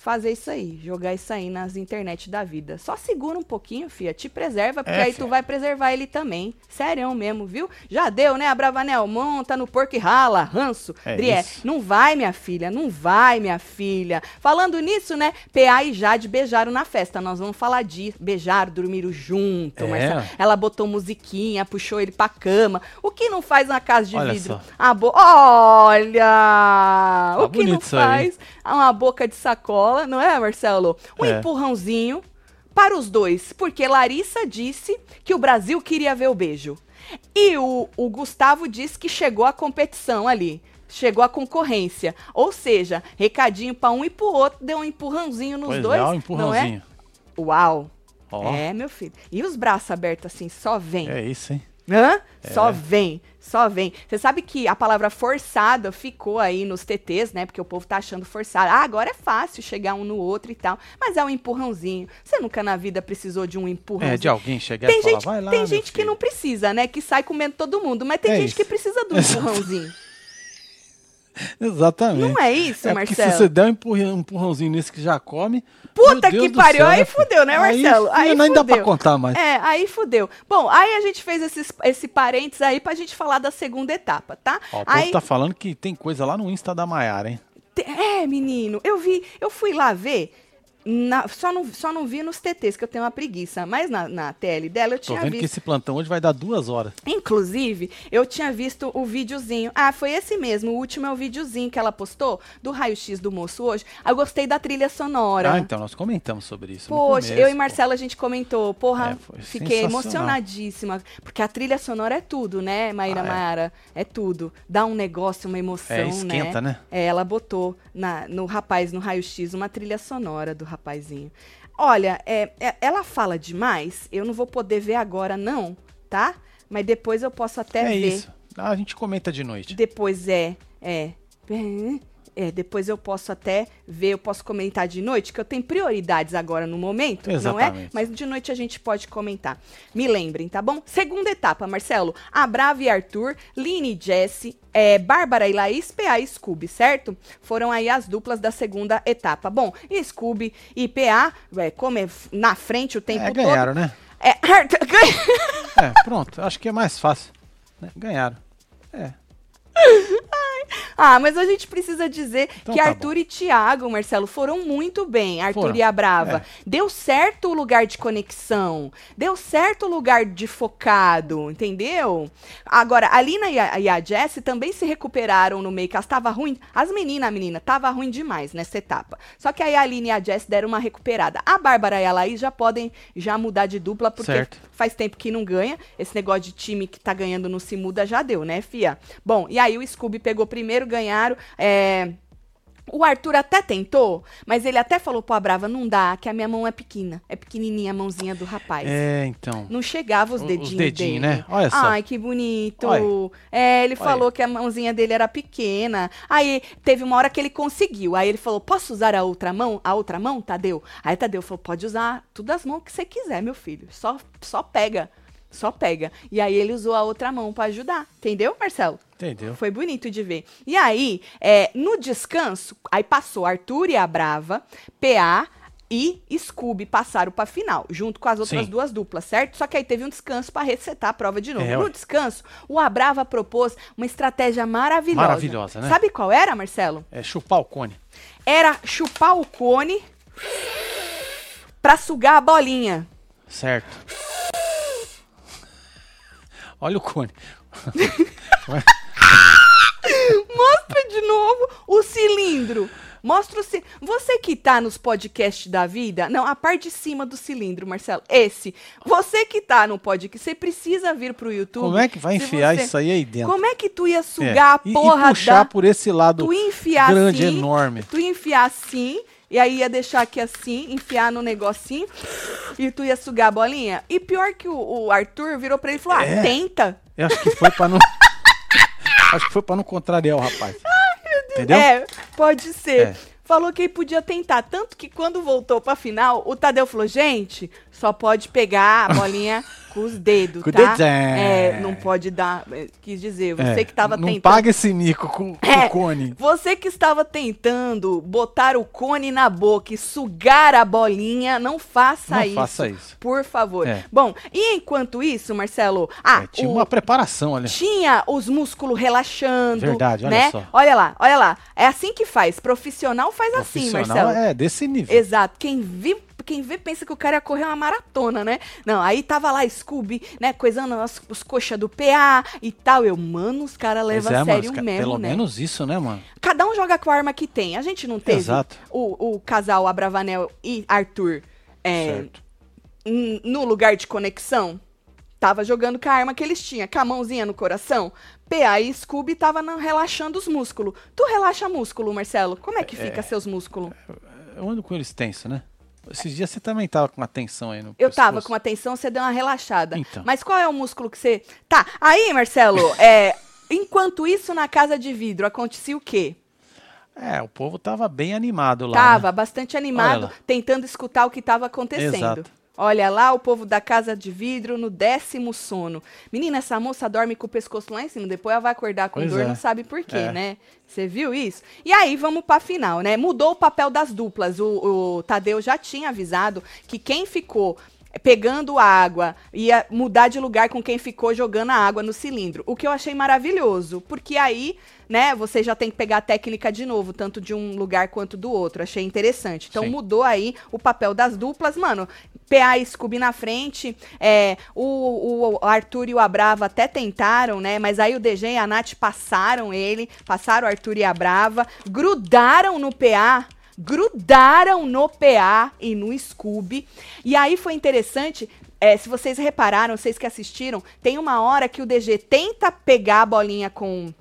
Speaker 2: fazer isso aí, jogar isso aí nas internet da vida. Só segura um pouquinho, fia, te preserva, porque
Speaker 1: É,
Speaker 2: aí
Speaker 1: fia.
Speaker 2: tu vai preservar ele também. Sério mesmo, viu? Já deu, né, a Bravanel? Monta no porco e rala, ranço.
Speaker 1: É
Speaker 2: Drié,
Speaker 1: isso.
Speaker 2: não vai, minha filha, não vai, minha filha. Falando nisso, né, PA e Jade beijaram na festa. Nós vamos falar disso. Beijaram, dormiram junto.
Speaker 1: É.
Speaker 2: Marcelo. Ela botou musiquinha, puxou ele pra cama. O que não faz na casa de
Speaker 1: Olha
Speaker 2: vidro?
Speaker 1: só.
Speaker 2: A bo... Olha!
Speaker 1: Tá
Speaker 2: o que não
Speaker 1: isso aí.
Speaker 2: faz uma boca de sacola, não é, Marcelo? Um
Speaker 1: É.
Speaker 2: empurrãozinho para os dois, porque Larissa disse que o Brasil queria ver o beijo. E o, o Gustavo disse que chegou a competição ali. chegou a concorrência. Ou seja, recadinho pra um e pro outro, deu um empurrãozinho nos
Speaker 1: Pois
Speaker 2: dois.
Speaker 1: é, um
Speaker 2: não é?
Speaker 1: empurrãozinho.
Speaker 2: Uau!
Speaker 1: Ó,
Speaker 2: É, meu filho. E os braços abertos assim, só vem.
Speaker 1: é isso, hein?
Speaker 2: Hã?
Speaker 1: É.
Speaker 2: Só vem, só vem. Você sabe que a palavra forçada ficou aí nos TTs, né? Porque o povo tá achando forçado. Ah, agora é fácil chegar um no outro e tal. Mas é um empurrãozinho. Você nunca na vida precisou de um empurrãozinho.
Speaker 1: É, de alguém chegar
Speaker 2: Tem
Speaker 1: e falar,
Speaker 2: gente,
Speaker 1: vai lá,
Speaker 2: tem gente que
Speaker 1: filho."
Speaker 2: não precisa, né? Que sai comendo todo mundo. Mas tem
Speaker 1: É
Speaker 2: gente
Speaker 1: isso.
Speaker 2: que precisa do
Speaker 1: Exato.
Speaker 2: empurrãozinho.
Speaker 1: Exatamente.
Speaker 2: Não é isso,
Speaker 1: É porque se
Speaker 2: Marcelo?
Speaker 1: você der um empurrão- um empurrãozinho nesse que já come.
Speaker 2: Puta que pariu,
Speaker 1: céu,
Speaker 2: aí
Speaker 1: filho?
Speaker 2: fudeu, né, Marcelo? Aí
Speaker 1: nem dá pra contar mais.
Speaker 2: É, aí fudeu. Bom, aí a gente fez esses, esse parênteses aí pra gente falar da segunda etapa, tá?
Speaker 1: Ó, o povo
Speaker 2: aí,
Speaker 1: tá falando que tem coisa lá no Insta da Maiara, hein?
Speaker 2: É, menino, eu vi, eu fui lá ver. Na- só, não, só não vi nos TTs, que eu tenho uma preguiça. Mas na, na TL dela eu
Speaker 1: Tô
Speaker 2: tinha
Speaker 1: vendo
Speaker 2: visto.
Speaker 1: que esse plantão hoje vai dar duas horas.
Speaker 2: Inclusive, eu tinha visto o videozinho. Ah, foi esse mesmo. O último é o videozinho que ela postou do raio-x do moço hoje. Ah, Eu gostei da trilha sonora.
Speaker 1: Ah, então, nós comentamos sobre isso.
Speaker 2: Poxa,
Speaker 1: começo,
Speaker 2: eu e. Marcela a gente comentou. Porra,
Speaker 1: É,
Speaker 2: fiquei emocionadíssima. Porque a trilha sonora é tudo, né, Maíra
Speaker 1: Ah, é.
Speaker 2: É tudo. Dá um negócio, uma emoção,
Speaker 1: É, esquenta, né?
Speaker 2: É, ela botou na, no rapaz, no raio-x, uma trilha sonora do rapazinho. Olha, é, é- ela fala demais. Eu não vou poder ver agora, não, tá? Mas depois eu posso até
Speaker 1: É
Speaker 2: ver.
Speaker 1: isso. Ah, a gente comenta de noite.
Speaker 2: Depois é, é. É, depois eu posso até ver, eu posso comentar de noite, que eu tenho prioridades agora no momento, não é?
Speaker 1: Exatamente.
Speaker 2: Mas de noite a gente pode comentar. Me lembrem, tá bom? Segunda etapa, Marcelo. A Brava e Arthur, Line e Jesse, é, Bárbara e Laís, PA e Scooby, certo? Foram aí as duplas da segunda etapa. Bom, e Scooby e PA, é, como é na frente o tempo
Speaker 1: É,
Speaker 2: todo.
Speaker 1: ganharam, né?
Speaker 2: É, Arthur, ganha-
Speaker 1: É, pronto. Acho que é mais fácil. né? Ganharam. É.
Speaker 2: Ah, mas a gente precisa dizer
Speaker 1: Então
Speaker 2: que
Speaker 1: tá
Speaker 2: Arthur e Thiago, Marcelo, foram muito bem. Arthur
Speaker 1: Foram,
Speaker 2: e a Brava.
Speaker 1: é.
Speaker 2: Deu certo o lugar de conexão. Deu certo o lugar de focado, entendeu? Agora, a Lina e a, e a Jessie também se recuperaram no meio, que elas tava ruim. As meninas, a menina, tava ruim demais nessa etapa. Só que aí a Lina e a Jessie deram uma recuperada. A Bárbara e a Laís já podem já mudar de dupla, porque
Speaker 1: Certo.
Speaker 2: Faz tempo que não ganha. Esse negócio de time que tá ganhando não se muda já deu, né, fia? Bom, e aí o Scooby pegou primeiro, ganharam. É... O Arthur até tentou, mas ele até falou pra Brava, não dá, que a minha mão é pequena. É pequenininha a mãozinha do rapaz.
Speaker 1: É, então.
Speaker 2: Não chegava os
Speaker 1: Os
Speaker 2: dedinhos
Speaker 1: dedinhos,
Speaker 2: dele.
Speaker 1: né? Olha só.
Speaker 2: Ai, que bonito.
Speaker 1: Olha.
Speaker 2: É, ele
Speaker 1: Olha.
Speaker 2: falou que a mãozinha dele era pequena. Aí teve uma hora que ele conseguiu. Aí ele falou: "Posso usar a outra mão? A outra mão, Tadeu?" Aí Tadeu falou: "Pode usar todas as mãos que você quiser, meu filho. Só só pega. Só pega." E aí ele usou a outra mão pra ajudar. Entendeu, Marcelo?
Speaker 1: Entendeu?
Speaker 2: Foi bonito de ver. E aí, é, no descanso, aí passou Arthur e a Brava, PA e Scooby passaram pra final, junto com as outras
Speaker 1: Sim.
Speaker 2: duas duplas, certo? Só que aí teve um descanso pra resetar a prova de novo.
Speaker 1: É,
Speaker 2: no descanso, o Abrava propôs uma estratégia maravilhosa.
Speaker 1: Maravilhosa, né?
Speaker 2: Sabe qual era, Marcelo?
Speaker 1: É chupar o cone.
Speaker 2: Era chupar o cone pra sugar a bolinha.
Speaker 1: Certo. Olha o cone.
Speaker 2: Mostra de novo o cilindro. Mostra o ci... Você que tá nos podcasts da vida. Não, a parte de cima do cilindro, Marcelo. Esse. Você que tá no podcast, você precisa vir pro YouTube.
Speaker 1: Como é que vai enfiar
Speaker 2: você-
Speaker 1: isso aí aí dentro?
Speaker 2: Como é que tu ia
Speaker 1: É.
Speaker 2: sugar
Speaker 1: E-
Speaker 2: a porra
Speaker 1: e puxar
Speaker 2: da.
Speaker 1: por esse lado
Speaker 2: Tu ia enfiar
Speaker 1: grande,
Speaker 2: assim.
Speaker 1: enorme.
Speaker 2: Tu ia enfiar assim. E aí ia deixar aqui assim, enfiar no negocinho. E tu ia sugar a bolinha. E pior que o, o Arthur virou pra ele e falou:
Speaker 1: É.
Speaker 2: Ah, tenta.
Speaker 1: Eu acho que foi pra não. acho que foi pra não contrariar o rapaz. Entendeu?
Speaker 2: É, pode ser.
Speaker 1: É.
Speaker 2: Falou que ele podia tentar. Tanto que quando voltou pra final, o Tadeu falou: gente, só pode pegar a bolinha com os dedos,
Speaker 1: Com
Speaker 2: tá? É, não pode dar. é, Quis dizer, você
Speaker 1: É,
Speaker 2: que tava
Speaker 1: não
Speaker 2: tentando.
Speaker 1: paga esse mico com, com
Speaker 2: É,
Speaker 1: o cone.
Speaker 2: Você que estava tentando botar o cone na boca e sugar a bolinha, não faça
Speaker 1: Não
Speaker 2: isso.
Speaker 1: faça isso.
Speaker 2: Por favor.
Speaker 1: É.
Speaker 2: Bom, e enquanto isso, Marcelo, ah,
Speaker 1: É, tinha
Speaker 2: o-
Speaker 1: uma preparação ali.
Speaker 2: tinha os músculos relaxando.
Speaker 1: Verdade, olha
Speaker 2: né?
Speaker 1: só.
Speaker 2: Olha lá, olha lá. É assim que faz. Profissional faz assim,
Speaker 1: Profissional
Speaker 2: Marcelo.
Speaker 1: É, desse nível.
Speaker 2: Exato. Quem vê, quem vê pensa que o cara ia correr uma maratona, né? Não, aí tava lá Scooby, né, coisando as, os coxas do PA e tal. Eu, mano, os caras levam
Speaker 1: é,
Speaker 2: a sério mesmo,
Speaker 1: Pelo
Speaker 2: né?
Speaker 1: menos isso, né, mano?
Speaker 2: Cada um joga com a arma que tem. A gente não teve
Speaker 1: Exato.
Speaker 2: o, o casal Abravanel e Arthur é, no lugar de conexão? tava jogando com a arma que eles tinham, com a mãozinha no coração. PA e Scooby tava na- relaxando os músculos. Tu relaxa músculo, Marcelo? Como é que fica seus músculos?
Speaker 1: Eu ando com eles tenso, né? Esses dias você também tava com uma tensão aí no
Speaker 2: Eu tava
Speaker 1: pescoço.
Speaker 2: com uma tensão, você deu uma relaxada.
Speaker 1: Então.
Speaker 2: Mas qual é o músculo que você. Tá, aí, Marcelo, é, enquanto isso na casa de vidro, acontecia o quê?
Speaker 1: É, o povo tava bem animado lá.
Speaker 2: Tava
Speaker 1: né?
Speaker 2: bastante animado, tentando escutar o que estava acontecendo.
Speaker 1: Exato.
Speaker 2: Olha lá o povo da casa de vidro no décimo sono. Menina, essa moça dorme com o pescoço lá em cima, depois ela vai acordar com
Speaker 1: Pois
Speaker 2: dor,
Speaker 1: é.
Speaker 2: não sabe por quê,
Speaker 1: É.
Speaker 2: né? Você viu isso? E aí, vamos pra final, né? Mudou o papel das duplas. O, o Tadeu já tinha avisado que quem ficou pegando água ia mudar de lugar com quem ficou jogando a água no cilindro. O que eu achei maravilhoso, porque aí, né, você já tem que pegar a técnica de novo, tanto de um lugar quanto do outro. Achei interessante. Então
Speaker 1: Sim.
Speaker 2: mudou aí o papel das duplas, mano. PA e Scooby na frente, é, o, o Arthur e o Abrava até tentaram, né? Mas aí o DG e a Nath passaram ele, passaram o Arthur e a Brava, grudaram no PA, grudaram no PA e no Scooby. E aí foi interessante. é, se vocês repararam, vocês que assistiram, tem uma hora que o DG tenta pegar a bolinha com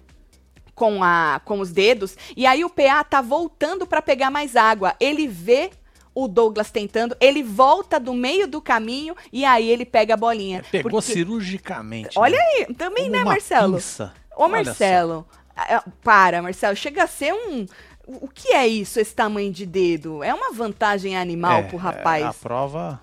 Speaker 2: com, a, com os dedos, e aí o PA tá voltando para pegar mais água. Ele vê o Douglas tentando, ele volta do meio do caminho e aí ele pega a bolinha.
Speaker 1: Pegou
Speaker 2: Porque-
Speaker 1: cirurgicamente.
Speaker 2: Olha
Speaker 1: né?
Speaker 2: aí, também,
Speaker 1: Como
Speaker 2: né,
Speaker 1: uma
Speaker 2: Marcelo?
Speaker 1: pinça.
Speaker 2: Ô. Marcelo, ah, para, Marcelo, chega a ser um. O que é isso, esse tamanho de dedo? É uma vantagem animal
Speaker 1: É,
Speaker 2: pro
Speaker 1: é,
Speaker 2: rapaz.
Speaker 1: a prova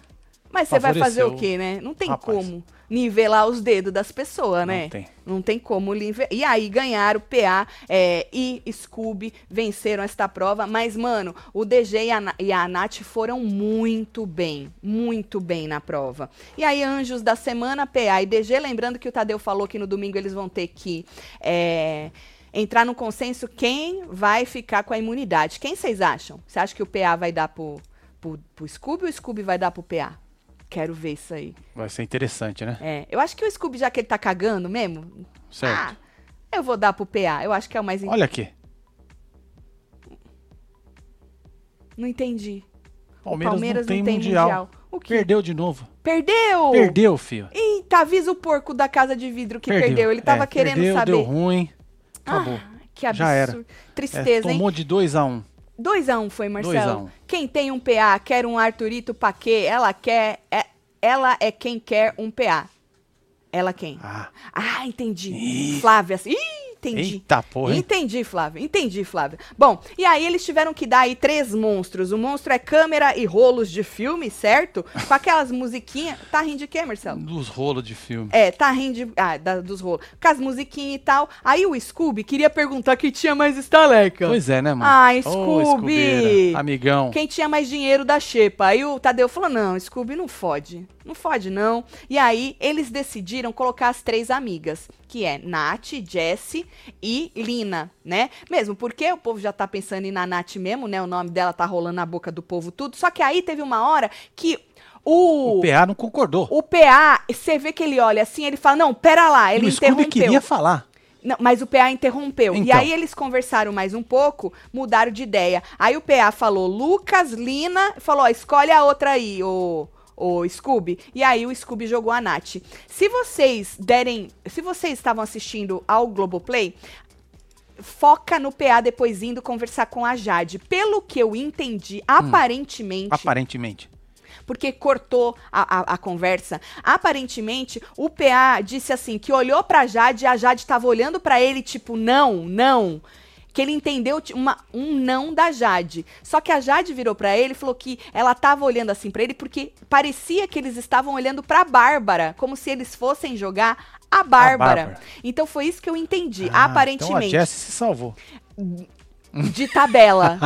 Speaker 2: Mas você vai fazer o quê, né? Não tem
Speaker 1: rapaz.
Speaker 2: como nivelar os dedos das pessoas,
Speaker 1: Não
Speaker 2: né?
Speaker 1: tem.
Speaker 2: Não tem como nivelar. E aí ganharam PA é, e Scooby venceram esta prova. Mas, mano, o DG e a, e a Nath foram muito bem. Muito bem na prova. E aí, anjos da semana, PA e DG. Lembrando que o Tadeu falou que no domingo eles vão ter que. é, Entrar no consenso quem vai ficar com a imunidade. Quem vocês acham? Você acha que o PA vai dar pro, pro, pro Scooby ou o Scooby vai dar pro PA? Quero ver isso aí.
Speaker 1: vai ser interessante, né?
Speaker 2: É, eu acho que o Scooby, já que ele tá cagando mesmo,
Speaker 1: Certo.
Speaker 2: ah, eu vou dar pro PA. Eu acho que é o mais. in-
Speaker 1: Olha aqui.
Speaker 2: Não entendi.
Speaker 1: Palmeiras,
Speaker 2: Palmeiras
Speaker 1: não tem, mundial.
Speaker 2: O quê?
Speaker 1: Perdeu de novo.
Speaker 2: Perdeu!
Speaker 1: Perdeu, filho.
Speaker 2: Eita, avisa o porco da casa de vidro que perdeu. Ele tava
Speaker 1: É,
Speaker 2: querendo
Speaker 1: perdeu,
Speaker 2: saber.
Speaker 1: Deu ruim. Acabou.
Speaker 2: Ah, que absurdo.
Speaker 1: Já era. É,
Speaker 2: Tristeza, hein?
Speaker 1: tomou de 2 a 1 um.
Speaker 2: 2x1 um foi, Marcelo.
Speaker 1: 2 a 1.
Speaker 2: Quem tem um PA quer um Arthurito Paquê, ela quer. É, ela é quem quer um PA. Ela quem?
Speaker 1: Ah,
Speaker 2: Ah, entendi.
Speaker 1: Ih.
Speaker 2: Flávia. Ih, entendi.
Speaker 1: eita porra, hein?
Speaker 2: Entendi, Flávia. Entendi, Flávia. Bom, e aí eles tiveram que dar aí três monstros. O monstro é câmera e rolos de filme, certo? Com aquelas musiquinhas. Tá rindo de quê, Marcelo?
Speaker 1: Dos rolos de filme.
Speaker 2: É, tá rindo de. Ah, da- dos rolos. Com as musiquinhas e tal. Aí o Scooby queria perguntar quem tinha mais estaleca.
Speaker 1: Pois é, né, mano? Ô,
Speaker 2: Scooby!
Speaker 1: Scoobeira, Amigão.
Speaker 2: Quem tinha mais dinheiro da Xepa. Aí o Tadeu falou: não, Scooby não fode. Não fode, não. E aí eles decidiram colocar as três amigas, que é Nath, Jessie e Lina, né? Mesmo porque o povo já tá pensando em na Nath mesmo, né? O nome dela tá rolando na boca do povo tudo. Só que aí teve uma hora que o.
Speaker 1: O PA não concordou.
Speaker 2: O PA, você vê que ele olha assim, ele fala: não, pera lá, ele
Speaker 1: o
Speaker 2: interrompeu.
Speaker 1: queria falar.
Speaker 2: Não, mas o PA interrompeu. E
Speaker 1: Então.
Speaker 2: aí eles conversaram mais um pouco, mudaram de ideia. Aí o PA falou Lucas, Lina, falou: ó, escolhe a outra aí, o, o Scooby. E aí o Scooby jogou a Nath. Se vocês derem. Se vocês estavam assistindo ao Globoplay. Foca no PA depois indo conversar com a Jade. Pelo que eu entendi, aparentemente
Speaker 1: Aparentemente.
Speaker 2: porque cortou a, a, a conversa. Aparentemente, o PA disse assim que olhou pra Jade e a Jade tava olhando pra ele, tipo, não, não. Que ele entendeu uma, um não da Jade. Só que a Jade virou pra ele e falou que ela tava olhando assim pra ele porque parecia que eles estavam olhando pra Bárbara, como se eles fossem jogar a Bárbara.
Speaker 1: Bárbara.
Speaker 2: Então foi isso que eu entendi,
Speaker 1: Ah,
Speaker 2: aparentemente.
Speaker 1: Então a Jessie se salvou.
Speaker 2: De tabela.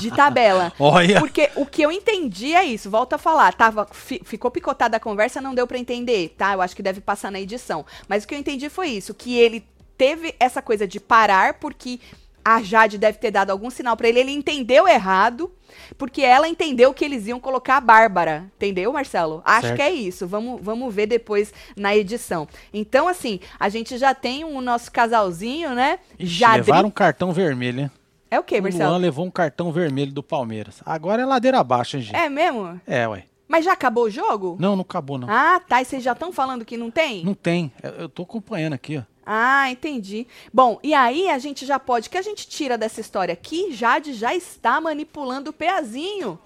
Speaker 2: De tabela.
Speaker 1: Olha.
Speaker 2: Porque o que eu entendi é isso, volto a falar, tava, fi- ficou picotada a conversa, não deu pra entender, tá? Eu acho que deve passar na edição. Mas o que eu entendi foi isso, que ele teve essa coisa de parar porque a Jade deve ter dado algum sinal pra ele, ele entendeu errado, porque ela entendeu que eles iam colocar a Bárbara, entendeu, Marcelo? Acho
Speaker 1: Certo.
Speaker 2: que é isso, vamos, vamos ver depois na edição. Então, assim, a gente já tem o nosso casalzinho, né?
Speaker 1: Ixi,
Speaker 2: Jadri-
Speaker 1: levaram um cartão vermelho, hein?
Speaker 2: É o quê,
Speaker 1: o
Speaker 2: Marcelo?
Speaker 1: Luan levou um cartão vermelho do Palmeiras. Agora é ladeira abaixo, hein, gente?
Speaker 2: É mesmo?
Speaker 1: É, ué.
Speaker 2: Mas já acabou o jogo?
Speaker 1: Não, não acabou, não.
Speaker 2: Ah, tá. E vocês já estão falando que não tem?
Speaker 1: Não tem. Eu, eu tô acompanhando aqui, ó.
Speaker 2: Ah, entendi. Bom, e aí a gente já pode, o que a gente tira dessa história aqui, Jade já está manipulando o peazinho.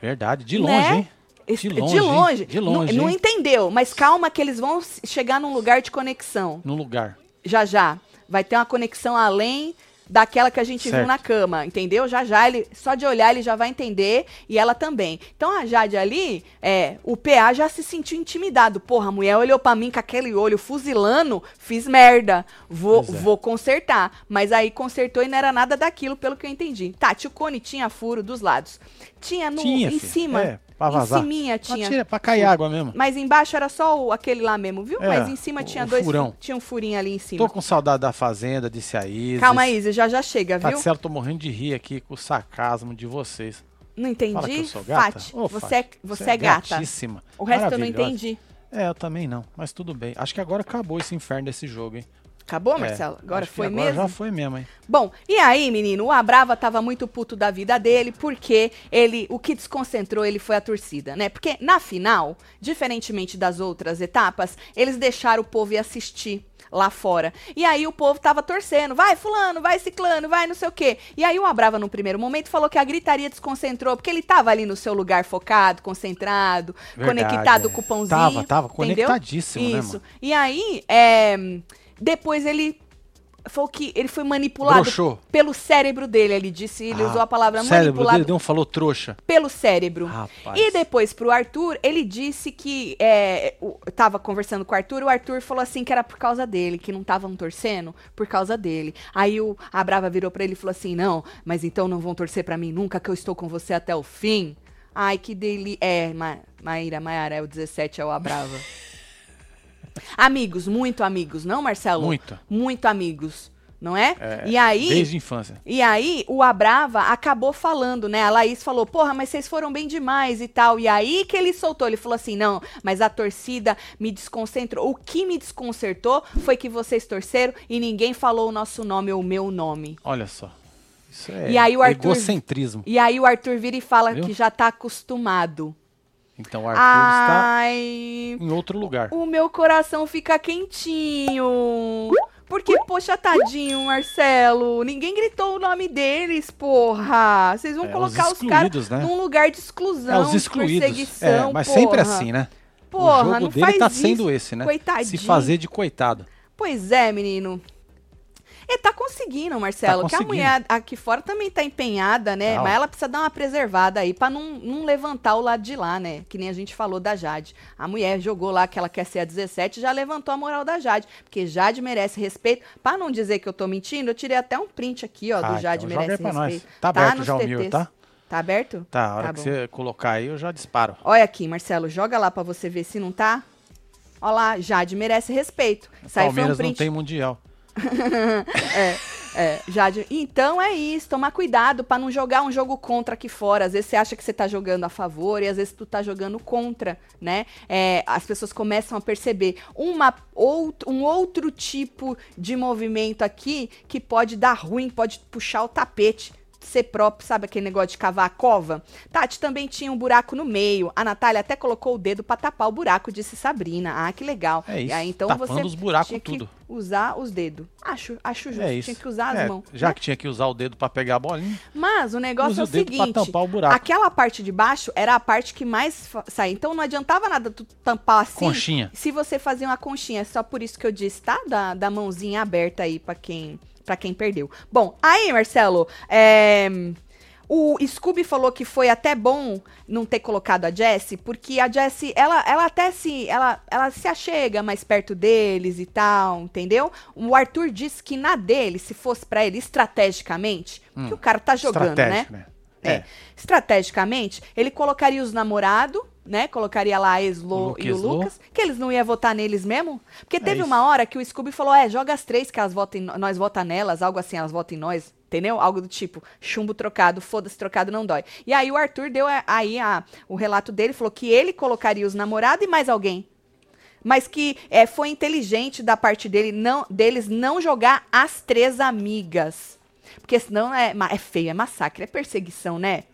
Speaker 1: Verdade. De
Speaker 2: Né?
Speaker 1: longe, hein?
Speaker 2: Es-
Speaker 1: De longe,
Speaker 2: De longe.
Speaker 1: hein? De longe,
Speaker 2: Não, não
Speaker 1: hein?
Speaker 2: entendeu, mas calma que eles vão chegar num lugar de conexão.
Speaker 1: No lugar.
Speaker 2: Já já. Vai ter uma conexão além daquela que a gente viu
Speaker 1: Certo.
Speaker 2: na cama, entendeu? Já já, ele, só de olhar ele já vai entender e ela também. Então a Jade ali, é, o PA já se sentiu intimidado. Porra, a mulher olhou pra mim com aquele olho fuzilando, fiz merda, vou,
Speaker 1: é.
Speaker 2: vou consertar. Mas aí consertou e não era nada daquilo, pelo que eu entendi. Tá, tio Cone tinha furo dos lados. Tinha no,
Speaker 1: Tinha,
Speaker 2: em
Speaker 1: filho.
Speaker 2: cima.
Speaker 1: É, pra vazar.
Speaker 2: Em ciminha
Speaker 1: Pra,
Speaker 2: tinha.
Speaker 1: tira, pra cair água mesmo.
Speaker 2: Mas embaixo era só o- aquele lá mesmo, viu?
Speaker 1: É,
Speaker 2: Mas em cima
Speaker 1: o-
Speaker 2: tinha
Speaker 1: o
Speaker 2: dois.
Speaker 1: furão.
Speaker 2: Tinha um furinho ali em cima.
Speaker 1: Tô com saudade da fazenda, disse a Isis.
Speaker 2: Calma, Isa, já já chega, viu?
Speaker 1: Marcelo, tô morrendo de rir aqui com o sarcasmo de vocês.
Speaker 2: Não entendi.
Speaker 1: Fala que eu sou gata.
Speaker 2: Fati,
Speaker 1: Ô,
Speaker 2: você,
Speaker 1: Fati,
Speaker 2: é, você é gata.
Speaker 1: gatíssima.
Speaker 2: O resto eu não entendi.
Speaker 1: É, eu também não, mas tudo bem. Acho que agora acabou esse inferno desse jogo, hein?
Speaker 2: Acabou,
Speaker 1: É,
Speaker 2: Marcelo? Agora
Speaker 1: acho que
Speaker 2: foi
Speaker 1: agora
Speaker 2: mesmo?
Speaker 1: Já foi mesmo, hein?
Speaker 2: Bom, e aí, menino, o Abrava tava muito puto da vida dele, porque ele, o que desconcentrou ele foi a torcida, né? Porque na final, diferentemente das outras etapas, eles deixaram o povo ir assistir lá fora. E aí o povo tava torcendo, vai fulano, vai ciclano, vai não sei o quê. E aí o Abrava no primeiro momento falou que a gritaria desconcentrou, porque ele tava ali no seu lugar focado, concentrado,
Speaker 1: Verdade,
Speaker 2: conectado
Speaker 1: é.
Speaker 2: com o pãozinho.
Speaker 1: Tava, tava
Speaker 2: entendeu?
Speaker 1: conectadíssimo, né,
Speaker 2: Isso.
Speaker 1: mano?
Speaker 2: E aí, é, depois ele falou que ele foi manipulado
Speaker 1: Broxou.
Speaker 2: pelo cérebro dele. Ele disse, ele
Speaker 1: Ah,
Speaker 2: usou a palavra manipulado
Speaker 1: dele não falou trouxa.
Speaker 2: pelo cérebro.
Speaker 1: Rapaz.
Speaker 2: E depois pro Arthur, ele disse que é, o- tava conversando com o Arthur, o Arthur falou assim que era por causa dele, que não estavam torcendo por causa dele. Aí o, a Brava virou pra ele e falou assim: "Não, mas então não vão torcer pra mim nunca que eu estou com você até o fim". Ai, que dele. É, Ma Maíra, Maiara, é o 17 é o a Brava. amigos, muito amigos, não, Marcelo?
Speaker 1: Muito.
Speaker 2: Muito amigos, não é?
Speaker 1: É,
Speaker 2: e aí
Speaker 1: Desde a infância.
Speaker 2: e aí, o Abrava acabou falando, né? A Laís falou, porra, mas vocês foram bem demais e tal. E aí que ele soltou, ele falou assim: não, mas a torcida me desconcentrou. O que me desconcertou foi que vocês torceram e ninguém falou o nosso nome ou o meu nome.
Speaker 1: Olha só. Isso é
Speaker 2: E aí o Arthur-
Speaker 1: egocentrismo.
Speaker 2: E aí o Arthur vira e fala
Speaker 1: Viu?
Speaker 2: que já tá acostumado.
Speaker 1: Então o Arthur está
Speaker 2: Ai,
Speaker 1: em outro lugar.
Speaker 2: o meu coração fica quentinho. Porque, poxa, tadinho, Marcelo. Ninguém gritou o nome deles, porra. Vocês vão
Speaker 1: É, os
Speaker 2: colocar os caras
Speaker 1: excluídos, né?
Speaker 2: num lugar de exclusão,
Speaker 1: É, os
Speaker 2: de
Speaker 1: excluídos.
Speaker 2: perseguição,
Speaker 1: É, mas
Speaker 2: porra.
Speaker 1: sempre assim, né?
Speaker 2: Porra,
Speaker 1: o jogo
Speaker 2: não
Speaker 1: dele
Speaker 2: faz
Speaker 1: tá
Speaker 2: isso,
Speaker 1: sendo esse, né?
Speaker 2: coitadinho.
Speaker 1: Se fazer de coitado.
Speaker 2: Pois é, menino. Ele tá conseguindo, Marcelo.
Speaker 1: Tá
Speaker 2: que a
Speaker 1: conseguindo.
Speaker 2: mulher aqui fora também tá empenhada, né?
Speaker 1: Tá.
Speaker 2: Mas ela precisa dar uma preservada aí pra não, não levantar o lado de lá, né? Que nem a gente falou da Jade. A mulher jogou lá que ela quer ser a 17 já levantou a moral da Jade. Porque Jade merece respeito. Pra não dizer que eu tô mentindo, eu tirei até um print aqui, ó,
Speaker 1: Ah,
Speaker 2: do Jade
Speaker 1: então
Speaker 2: merece
Speaker 1: pra nós.
Speaker 2: respeito.
Speaker 1: Tá aberto
Speaker 2: nos
Speaker 1: já o tá?
Speaker 2: Tá aberto?
Speaker 1: Tá, a hora
Speaker 2: Tá
Speaker 1: que
Speaker 2: bom.
Speaker 1: você colocar aí, eu já disparo.
Speaker 2: Olha aqui, Marcelo, joga lá pra você ver se não tá. Olha lá, Jade merece respeito. Aí foi um
Speaker 1: Palmeiras não
Speaker 2: print.
Speaker 1: tem mundial.
Speaker 2: É, Jade. Então é isso, tomar cuidado pra não jogar um jogo contra aqui fora. Às vezes você acha que você tá jogando a favor e às vezes tu tá jogando contra, né? É, as pessoas começam a perceber uma, out, um outro tipo de movimento aqui que pode dar ruim, pode puxar o tapete. Ser próprio, sabe aquele negócio de cavar a cova? Tati também tinha um buraco no meio. A Natália até colocou o dedo pra tapar o buraco, disse Sabrina. Ah, que legal.
Speaker 1: É isso,
Speaker 2: E aí, então
Speaker 1: tapando
Speaker 2: você
Speaker 1: os buracos tudo.
Speaker 2: usar os dedos. Acho, acho justo.
Speaker 1: É isso.
Speaker 2: Tinha que usar as
Speaker 1: É,
Speaker 2: mãos.
Speaker 1: Já
Speaker 2: né?
Speaker 1: que tinha que usar o dedo pra pegar a bolinha,
Speaker 2: Mas o negócio é
Speaker 1: o
Speaker 2: o
Speaker 1: dedo
Speaker 2: seguinte:
Speaker 1: pra tampar o buraco.
Speaker 2: aquela parte de baixo era a parte que mais saía. Então não adiantava nada tu tampar assim.
Speaker 1: Conchinha.
Speaker 2: Se você fazia uma conchinha. É só por isso que eu disse, tá? Da, da mãozinha aberta aí pra quem, pra quem perdeu. Bom, aí, Marcelo, é. O Scooby falou que foi até bom não ter colocado a Jessie, porque a Jessie, ela, ela até se, ela, ela se achega mais perto deles e tal, entendeu? O Arthur disse que na dele, se fosse pra ele estrategicamente, que o cara tá jogando, né?
Speaker 1: né?
Speaker 2: É. Estrategicamente, ele colocaria os namorados, né? Colocaria lá a Eslo
Speaker 1: Luke
Speaker 2: e o
Speaker 1: Eslo.
Speaker 2: Lucas, que eles não iam votar neles mesmo. Porque
Speaker 1: É
Speaker 2: teve
Speaker 1: isso.
Speaker 2: uma hora que o Scooby falou: é, joga as três que elas votam em no- nós vota nelas, algo assim, elas votam em nós. Entendeu? Algo do tipo, chumbo trocado, foda-se, trocado não dói. E aí o Arthur deu a- aí a- o relato dele, falou que ele colocaria os namorados e mais alguém. Mas que é, foi inteligente da parte dele não, deles não jogar as três amigas. Porque senão é, é feio, é massacre, é perseguição, né?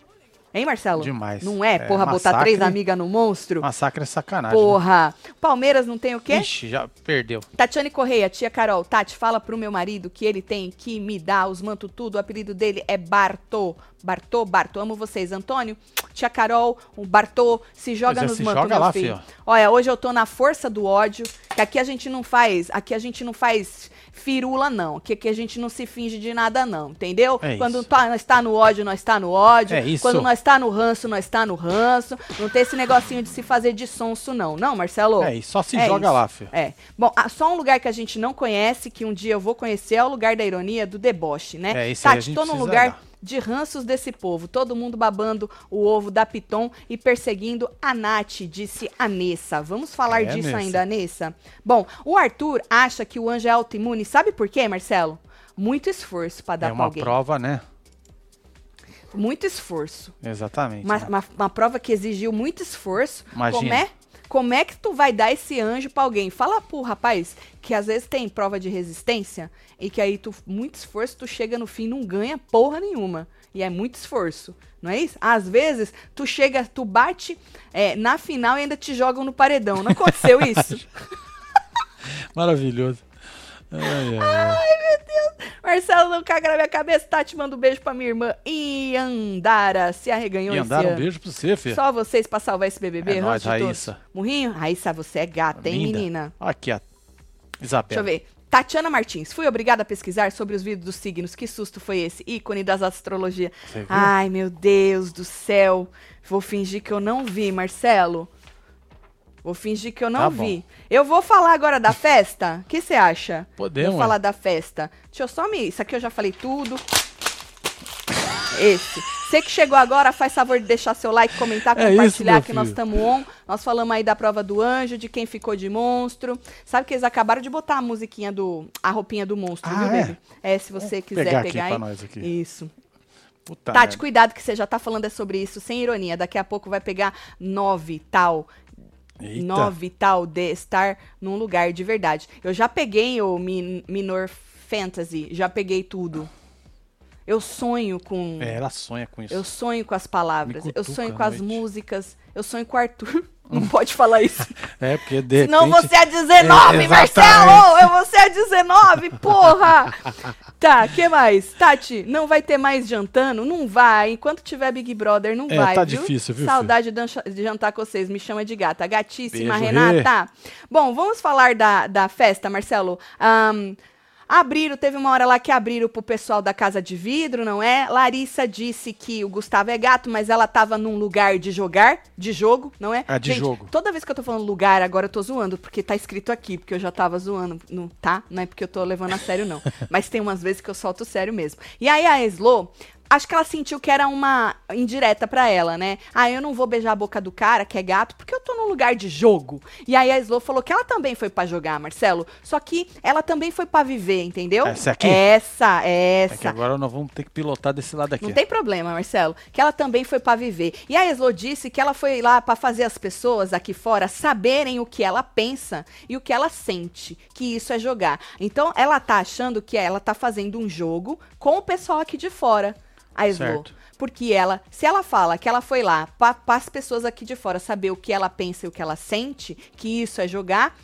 Speaker 2: Hein, Marcelo?
Speaker 1: Demais.
Speaker 2: Não é?
Speaker 1: É,
Speaker 2: Porra, botar
Speaker 1: massacre-
Speaker 2: três amigas no monstro?
Speaker 1: Massacre é sacanagem.
Speaker 2: Porra. Palmeiras não tem o quê?
Speaker 1: Né? Ixi, já perdeu.
Speaker 2: Tatiane Correia, tia Carol, Tati, fala pro meu marido que ele tem que me dar os manto tudo. O apelido dele é Bartô. Bartô, Bartô, amo vocês. Antônio, tia Carol, o Bartô, se joga
Speaker 1: é,
Speaker 2: nos
Speaker 1: se
Speaker 2: mantos,
Speaker 1: joga
Speaker 2: meu
Speaker 1: lá,
Speaker 2: filho.
Speaker 1: filho.
Speaker 2: Olha, hoje eu tô na força do ódio, que aqui a gente não faz, aqui a gente não faz firula, não. Que aqui a gente não se finge de nada, não, entendeu?
Speaker 1: É
Speaker 2: Quando
Speaker 1: isso.
Speaker 2: tá, nós tá no ódio, nós tá no ódio.
Speaker 1: É isso.
Speaker 2: Quando nós tá no ranço, nós tá no ranço. Não tem esse negocinho de se fazer de sonso, não. Não, Marcelo?
Speaker 1: É isso, só se
Speaker 2: É
Speaker 1: joga
Speaker 2: isso.
Speaker 1: lá, filho.
Speaker 2: É. Bom, ah, só um lugar que a gente não conhece, que um dia eu vou conhecer, é o lugar da ironia, do deboche, né?
Speaker 1: É, aí a
Speaker 2: Tati,
Speaker 1: gente
Speaker 2: tô num lugar. De ranços desse povo. Todo mundo babando o ovo da Piton e perseguindo a Nath, disse a Nessa. Vamos falar
Speaker 1: É,
Speaker 2: disso
Speaker 1: Nessa.
Speaker 2: ainda, Nessa? Bom, o Arthur acha que o anjo é autoimune. Sabe por quê, Marcelo? Muito esforço pra dar
Speaker 1: É
Speaker 2: pra
Speaker 1: uma
Speaker 2: alguém.
Speaker 1: prova, né?
Speaker 2: Muito esforço.
Speaker 1: Exatamente.
Speaker 2: Uma,
Speaker 1: né?
Speaker 2: uma- uma prova que exigiu muito esforço.
Speaker 1: Imagina.
Speaker 2: Como é, como é que tu vai dar esse anjo pra alguém? Fala pro rapaz que às vezes tem prova de resistência e que aí tu, muito esforço, tu chega no fim não ganha porra nenhuma. E é muito esforço, não é isso? Às vezes, tu chega, tu bate é, na final e ainda te jogam no paredão. Não aconteceu isso?
Speaker 1: Maravilhoso. Ai, ai, ai.
Speaker 2: Marcelo, não caga na minha cabeça. Tati, manda um beijo pra minha irmã Iandara. Se arreganhou
Speaker 1: E
Speaker 2: esse
Speaker 1: andar um beijo pra você, filho.
Speaker 2: Só vocês pra salvar esse BBB?
Speaker 1: É
Speaker 2: todos.
Speaker 1: Raíssa.
Speaker 2: Murrinho? Raíssa, você é gata, hein,
Speaker 1: Linda.
Speaker 2: menina?
Speaker 1: Aqui, ó.
Speaker 2: Deixa
Speaker 1: Isabela.
Speaker 2: eu ver. Tatiana Martins, fui obrigada a pesquisar sobre os vídeos dos signos. Que susto foi esse? Ícone das astrologia. Ai, meu Deus do céu. Vou fingir que eu não vi, Marcelo. Vou fingir que eu não
Speaker 1: Tá
Speaker 2: vi. Eu vou falar agora da festa. O que você acha?
Speaker 1: Podemos,
Speaker 2: Vou falar da festa. Deixa eu só me. Isso aqui eu já falei tudo. Esse. Você que chegou agora, faz favor de deixar seu like, comentar,
Speaker 1: É isso,
Speaker 2: compartilhar
Speaker 1: meu
Speaker 2: que nós estamos on. Nós falamos aí da prova do anjo, de quem ficou de monstro. Sabe que eles acabaram de botar a musiquinha do. a roupinha do monstro,
Speaker 1: Ah,
Speaker 2: viu,
Speaker 1: é?
Speaker 2: baby? É, se você quiser
Speaker 1: pegar
Speaker 2: pegar,
Speaker 1: aqui
Speaker 2: aí.
Speaker 1: pra nós aqui.
Speaker 2: Isso.
Speaker 1: Puta
Speaker 2: Tati,
Speaker 1: merda.
Speaker 2: cuidado que você já tá falando é sobre isso, sem ironia. Daqui a pouco vai pegar nove tal.
Speaker 1: Eita.
Speaker 2: Nove tal de estar num lugar de verdade. Eu já peguei o Min- Minor Fantasy, já peguei tudo. Eu sonho com.
Speaker 1: É, ela sonha com isso.
Speaker 2: Eu sonho com as palavras,
Speaker 1: Me
Speaker 2: eu
Speaker 1: cutuca
Speaker 2: sonho com as músicas, eu sonho com o Arthur. Não pode falar isso.
Speaker 1: É, porque de
Speaker 2: Senão
Speaker 1: repente...
Speaker 2: você é 19,
Speaker 1: É,
Speaker 2: Marcelo! Eu vou ser 19, porra! tá, que mais? Tati, não vai ter mais jantando? Não vai. Enquanto tiver Big Brother, não
Speaker 1: É,
Speaker 2: vai.
Speaker 1: tá
Speaker 2: viu?
Speaker 1: difícil, viu,
Speaker 2: Saudade de jantar com vocês. Me chama de gata. Gatíssima,
Speaker 1: Beijo,
Speaker 2: Renata. Bom, vamos falar da, da festa, Marcelo. Ahn, Abriram, teve uma hora lá que abriram pro pessoal da Casa de Vidro, não é? Larissa disse que o Gustavo é gato, mas ela tava num lugar de jogar, de jogo, não é?
Speaker 1: Ah, de jogo.
Speaker 2: Toda vez que eu tô falando lugar, agora eu tô zoando, porque tá escrito aqui, porque eu já tava zoando, não, tá? Não é porque eu tô levando a sério, não. Mas tem umas vezes que eu solto sério mesmo. E aí a Eslo, acho que ela sentiu que era uma indireta pra ela, né? Ah, eu não vou beijar a boca do cara, que é gato, porque eu tô num lugar de jogo. E aí a Eslo falou que ela também foi pra jogar, Marcelo, só que ela também foi pra viver, entendeu?
Speaker 1: Essa aqui?
Speaker 2: Essa,
Speaker 1: É
Speaker 2: essa.
Speaker 1: que agora nós vamos ter que pilotar desse lado aqui.
Speaker 2: Não tem problema, Marcelo, que ela também foi pra viver. E a Eslo disse que ela foi lá pra fazer as pessoas aqui fora saberem o que ela pensa e o que ela sente, que isso é jogar. Então ela tá achando que ela tá fazendo um jogo com o pessoal aqui de fora. A Eslo.
Speaker 1: Certo.
Speaker 2: Porque ela, se ela fala que ela foi lá para as pessoas aqui de fora saber o que ela pensa e o que ela sente, que isso é jogar,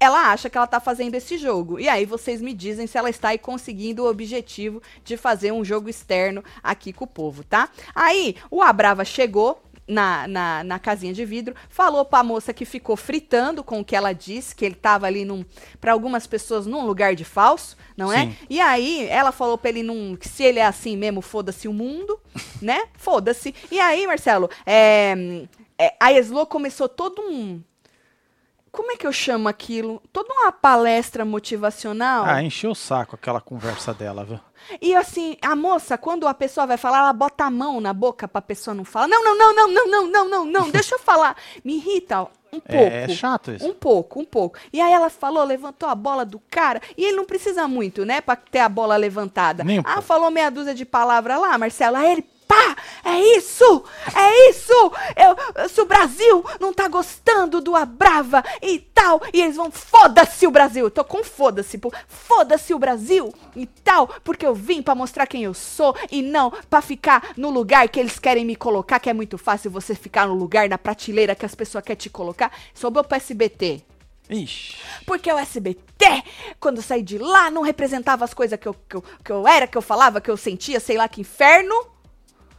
Speaker 2: ela acha que ela tá fazendo esse jogo. E aí vocês me dizem se ela está aí conseguindo o objetivo de fazer um jogo externo aqui com o povo, tá? Aí o Abrava chegou. Na, na, na casinha de vidro, falou pra moça que ficou fritando com o que ela disse, que ele tava ali num, para algumas pessoas num lugar de falso, não é?
Speaker 1: Sim.
Speaker 2: E aí ela falou pra ele não, que se ele é assim mesmo, foda-se o mundo, né? Foda-se. E aí, Marcelo, é, é, a Eslo começou todo um. Como é que eu chamo aquilo? Toda uma palestra motivacional.
Speaker 1: Ah, encheu o saco aquela conversa dela, viu?
Speaker 2: E assim, a moça, quando a pessoa vai falar, ela bota a mão na boca pra pessoa não falar. Não, não, não, não, não, não, não, não, não, deixa eu falar. Me irrita um pouco.
Speaker 1: É, é chato isso.
Speaker 2: Um pouco, um pouco. E aí ela falou, levantou a bola do cara, e ele não precisa muito, né, pra ter a bola levantada.
Speaker 1: Nem
Speaker 2: ah,
Speaker 1: pouco.
Speaker 2: falou meia dúzia de palavras lá, Marcelo. Aí ele Pá! É isso! É isso! Eu, se o Brasil não tá gostando do Abrava e tal, e eles vão, foda-se o Brasil! Eu tô com foda-se, foda-se o Brasil e tal, porque eu vim para mostrar quem eu sou e não para ficar no lugar que eles querem me colocar, que é muito fácil você ficar no lugar, na prateleira que as pessoas querem te colocar. Sobrou pro SBT.
Speaker 1: Ixi.
Speaker 2: Porque o SBT, quando eu saí de lá, não representava as coisas que eu, que, eu, que eu era, que eu falava, que eu sentia, sei lá que inferno.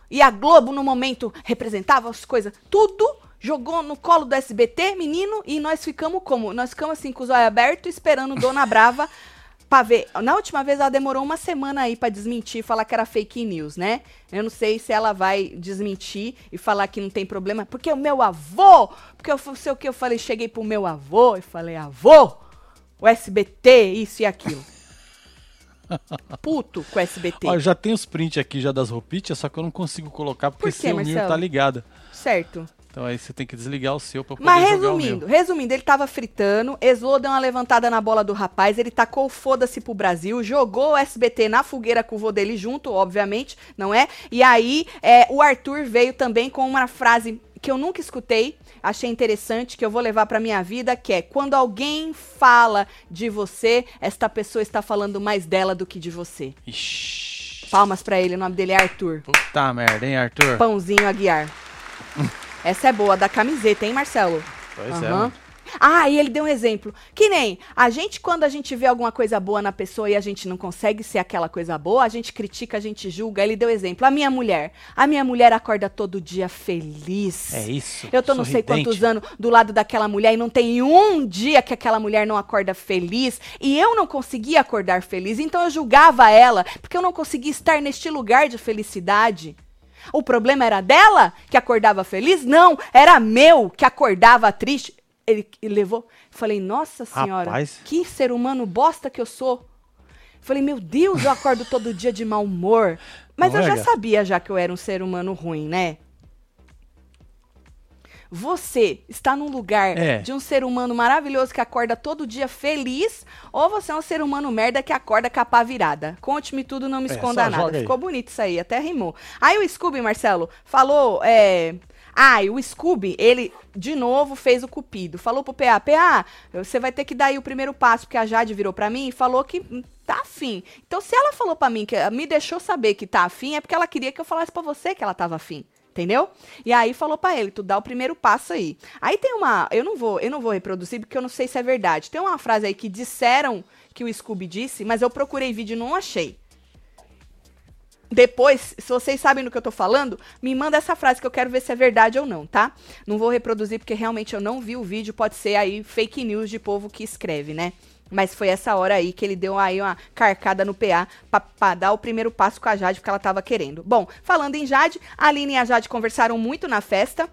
Speaker 2: E a Globo, no momento, representava as coisas, tudo jogou no colo do SBT, menino, e nós ficamos como? Nós ficamos assim, com os olhos abertos, esperando Dona Brava pra ver. Na última vez ela demorou uma semana aí para desmentir, falar que era fake news, né? Eu não sei se ela vai desmentir e falar que não tem problema, porque o meu avô, porque eu sei o que eu falei, cheguei pro meu avô e falei: "Avô, o SBT, isso e aquilo". Puto com o SBT.
Speaker 1: Ó, já tem os prints aqui já das roupitas, só que eu não consigo colocar porque Por quê, seu Mir tá ligado.
Speaker 2: Certo.
Speaker 1: Então aí você tem que desligar o seu pra poder
Speaker 2: Mas resumindo, resumindo, ele tava fritando, Eslo deu uma levantada na bola do rapaz, ele tacou foda-se pro Brasil, jogou o SBT na fogueira com o vô dele junto, obviamente, não é? E aí é, o Arthur veio também com uma frase que eu nunca escutei, achei interessante, que eu vou levar para minha vida, que é quando alguém fala de você, esta pessoa está falando mais dela do que de você.
Speaker 1: Ixi.
Speaker 2: Palmas para ele, o nome dele é Arthur.
Speaker 1: Puta merda, hein, Arthur?
Speaker 2: Pãozinho Aguiar. Essa é boa, da camiseta, hein, Marcelo?
Speaker 1: Pois uhum. é. Mano.
Speaker 2: Ah, e ele deu um exemplo. Que nem a gente, quando a gente vê alguma coisa boa na pessoa e a gente não consegue ser aquela coisa boa, a gente critica, a gente julga. Ele deu exemplo. A minha mulher. A minha mulher acorda todo dia feliz.
Speaker 1: É isso.
Speaker 2: Eu tô não sei quantos anos do lado daquela mulher e não tem um dia que aquela mulher não acorda feliz. E eu não conseguia acordar feliz. Então eu julgava ela, porque eu não conseguia estar neste lugar de felicidade. O problema era dela, que acordava feliz? Não, era meu, que acordava triste. Ele, levou. Falei, nossa senhora,
Speaker 1: Rapaz.
Speaker 2: que ser humano bosta que eu sou. Falei, meu Deus, eu acordo todo dia de mau humor. Mas Não eu é, já sabia já que eu era um ser humano ruim, né? você está num lugar é. de um ser humano maravilhoso que acorda todo dia feliz, ou você é um ser humano merda que acorda com a pá virada. Conte-me tudo, não me é, esconda é, nada. Ficou bonito isso aí, até rimou. Aí o Scooby, Marcelo, falou. É... Ah, e o Scooby, ele de novo fez o cupido. Falou pro PA, PA, você vai ter que dar aí o primeiro passo, porque a Jade virou para mim e falou que tá afim. Então, se ela falou para mim que me deixou saber que tá afim, é porque ela queria que eu falasse para você que ela tava afim. Entendeu? E aí falou para ele, tu dá o primeiro passo aí. Aí tem uma, eu não vou, eu não vou reproduzir porque eu não sei se é verdade. Tem uma frase aí que disseram que o Scooby disse, mas eu procurei vídeo e não achei. Depois, se vocês sabem do que eu tô falando, me manda essa frase que eu quero ver se é verdade ou não, tá? Não vou reproduzir porque realmente eu não vi o vídeo, pode ser aí fake news de povo que escreve, né? Mas foi essa hora aí que ele deu aí uma carcada no PA pra, pra, dar o primeiro passo com a Jade, porque ela tava querendo. Bom, falando em Jade, a Aline e a Jade conversaram muito na festa.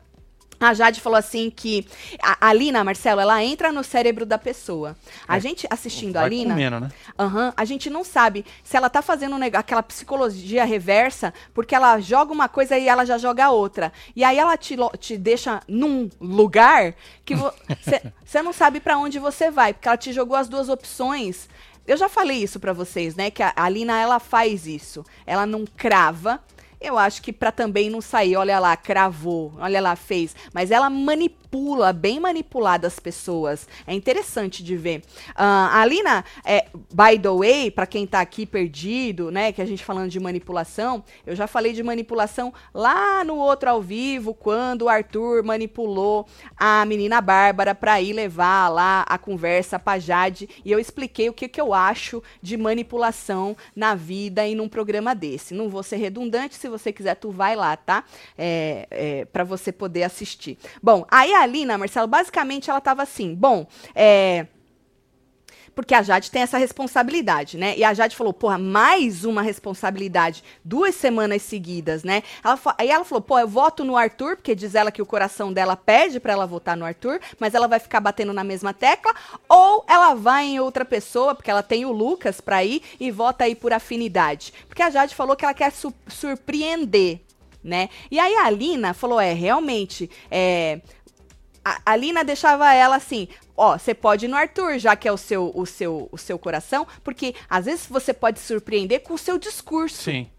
Speaker 2: A Jade falou assim que a, a Lina, Marcelo, ela entra no cérebro da pessoa. A é, gente assistindo a Lina,
Speaker 1: comendo, né?
Speaker 2: uhum, a gente não sabe se ela tá fazendo um aquela psicologia reversa, porque ela joga uma coisa e ela já joga outra. E aí ela te, te deixa num lugar que você não sabe para onde você vai, porque ela te jogou as duas opções. Eu já falei isso para vocês, né? Que a, a Lina ela faz isso. Ela não crava eu acho que para também não sair, olha lá, cravou, olha lá, fez. Mas ela manipula, bem manipulada as pessoas. É interessante de ver. Uh, a Alina, é, by the way, para quem tá aqui perdido, né, que a gente falando de manipulação, eu já falei de manipulação lá no outro ao vivo, quando o Arthur manipulou a menina Bárbara para ir levar lá a conversa pra Jade. E eu expliquei o que, que eu acho de manipulação na vida e num programa desse. Não vou ser redundante, se você quiser, tu vai lá, tá? É, é, para você poder assistir. Bom, aí a Alina, Marcelo, basicamente ela tava assim, bom, é porque a Jade tem essa responsabilidade, né? E a Jade falou, porra, mais uma responsabilidade, duas semanas seguidas, né? Ela, aí ela falou, pô, eu voto no Arthur, porque diz ela que o coração dela pede para ela votar no Arthur, mas ela vai ficar batendo na mesma tecla, ou ela vai em outra pessoa, porque ela tem o Lucas pra ir, e vota aí por afinidade. Porque a Jade falou que ela quer su surpreender, né? E aí a Alina falou, é, realmente, é, a, Lina deixava ela assim, ó, você pode ir no Arthur, já que é o seu, o seu, o seu coração, porque às vezes você pode surpreender com o seu discurso.
Speaker 1: Sim.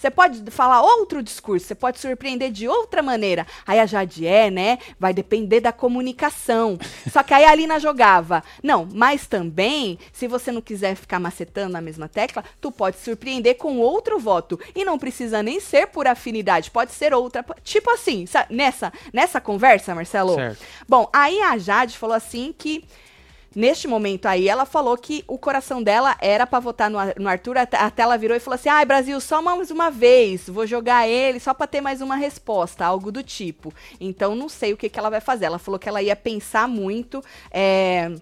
Speaker 2: Você pode falar outro discurso, você pode surpreender de outra maneira. Aí a Jade é, né? Vai depender da comunicação. Só que aí a Alina jogava. Não, mas também, se você não quiser ficar macetando na mesma tecla, tu pode surpreender com outro voto. E não precisa nem ser por afinidade, pode ser outra. Tipo assim, nessa, nessa conversa, Marcelo.
Speaker 1: Certo.
Speaker 2: Bom, aí a Jade falou assim que Neste momento aí, ela falou que o coração dela era para votar no, no Arthur, até, ela virou e falou assim: ai, Brasil, só mais uma vez, vou jogar ele só para ter mais uma resposta, algo do tipo. Então, não sei o que, que ela vai fazer. Ela falou que ela ia pensar muito. É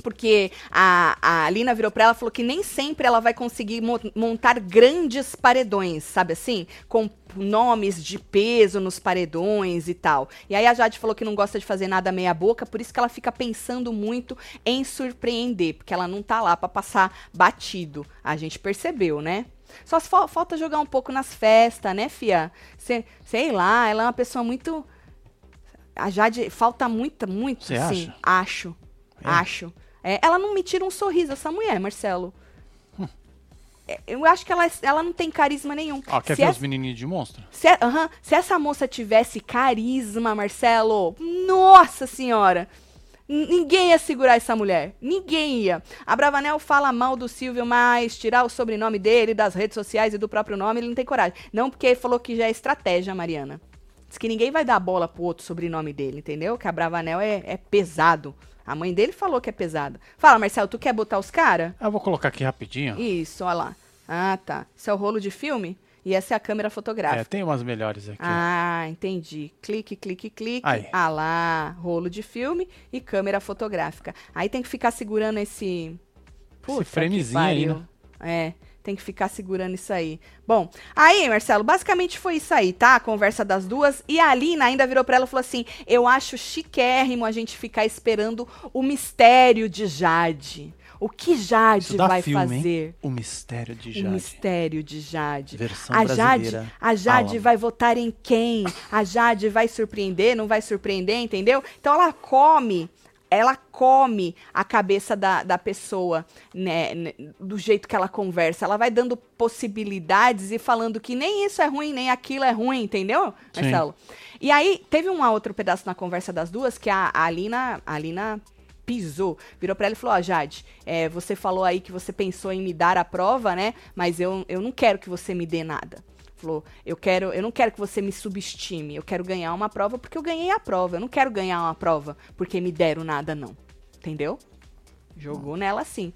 Speaker 2: porque a, a Lina virou pra ela e falou que nem sempre ela vai conseguir mo montar grandes paredões, sabe assim? Com nomes de peso nos paredões e tal. E aí a Jade falou que não gosta de fazer nada meia boca, por isso que ela fica pensando muito em surpreender, porque ela não tá lá para passar batido. A gente percebeu, né? Só fa falta jogar um pouco nas festas, né, fia? Cê, sei lá, ela é uma pessoa muito a Jade falta muito, muito, sim.
Speaker 1: Acha?
Speaker 2: Acho. É. Acho. É, ela não me tira um sorriso, essa mulher, Marcelo. Hum. É, eu acho que ela, ela não tem carisma nenhum.
Speaker 1: Ó, quer se ver essa, os menininhos de monstro?
Speaker 2: Se, uh -huh, se essa moça tivesse carisma, Marcelo, nossa senhora, ninguém ia segurar essa mulher. Ninguém ia. A Bravanel fala mal do Silvio, mas tirar o sobrenome dele, das redes sociais e do próprio nome, ele não tem coragem. Não, porque ele falou que já é estratégia, Mariana. Diz que ninguém vai dar bola pro outro sobrenome dele, entendeu? Que a Bravanel é, é pesado. A mãe dele falou que é pesada. Fala, Marcelo, tu quer botar os caras?
Speaker 1: Eu vou colocar aqui rapidinho.
Speaker 2: Isso, olha lá. Ah, tá. Isso é o rolo de filme? E essa é a câmera fotográfica. É,
Speaker 1: tem umas melhores aqui.
Speaker 2: Ah, entendi. Clique, clique, clique.
Speaker 1: Aí.
Speaker 2: Ah lá, rolo de filme e câmera fotográfica. Aí tem que ficar segurando esse...
Speaker 1: Puta esse framezinho aí, né?
Speaker 2: É tem que ficar segurando isso aí. Bom, aí, Marcelo, basicamente foi isso aí, tá? A conversa das duas. E a Alina ainda virou pra ela e falou assim: Eu acho chiquérrimo a gente ficar esperando o mistério de Jade. O que Jade vai
Speaker 1: filme,
Speaker 2: fazer?
Speaker 1: Hein? O mistério de Jade.
Speaker 2: O mistério de Jade.
Speaker 1: Versão
Speaker 2: a
Speaker 1: Jade,
Speaker 2: a Jade vai votar em quem? A Jade vai surpreender, não vai surpreender, entendeu? Então ela come ela come a cabeça da, da pessoa, né, né, do jeito que ela conversa. Ela vai dando possibilidades e falando que nem isso é ruim, nem aquilo é ruim, entendeu, Marcelo? Sim. E aí, teve um outro pedaço na conversa das duas que a, a Alina, a Alina pisou, virou para ela e falou: Ó, oh, Jade, é, você falou aí que você pensou em me dar a prova, né? Mas eu, eu não quero que você me dê nada. Falou, eu quero, eu não quero que você me subestime. Eu quero ganhar uma prova porque eu ganhei a prova. Eu não quero ganhar uma prova porque me deram nada, não. Entendeu? Jogou nela assim.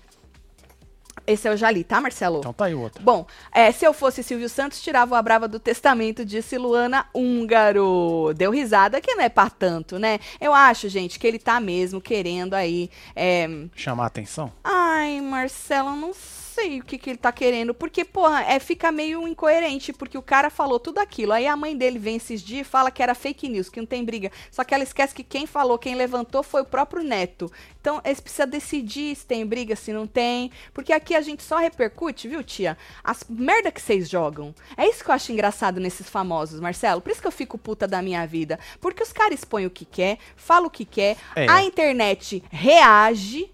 Speaker 2: Esse eu já li, tá, Marcelo?
Speaker 1: Então tá aí outro.
Speaker 2: Bom, é, se eu fosse Silvio Santos, tirava a brava do testamento, disse Luana Húngaro. Deu risada, que não é pra tanto, né? Eu acho, gente, que ele tá mesmo querendo aí... É...
Speaker 1: Chamar atenção?
Speaker 2: Ai, Marcelo, não sei sei o que, que ele tá querendo, porque, porra, é, fica meio incoerente, porque o cara falou tudo aquilo. Aí a mãe dele vem esses dias e fala que era fake news, que não tem briga. Só que ela esquece que quem falou, quem levantou foi o próprio neto. Então, eles precisam decidir se tem briga, se não tem. Porque aqui a gente só repercute, viu, tia? As merda que vocês jogam. É isso que eu acho engraçado nesses famosos, Marcelo. Por isso que eu fico puta da minha vida. Porque os caras expõem o que quer, falam o que quer, é. a internet reage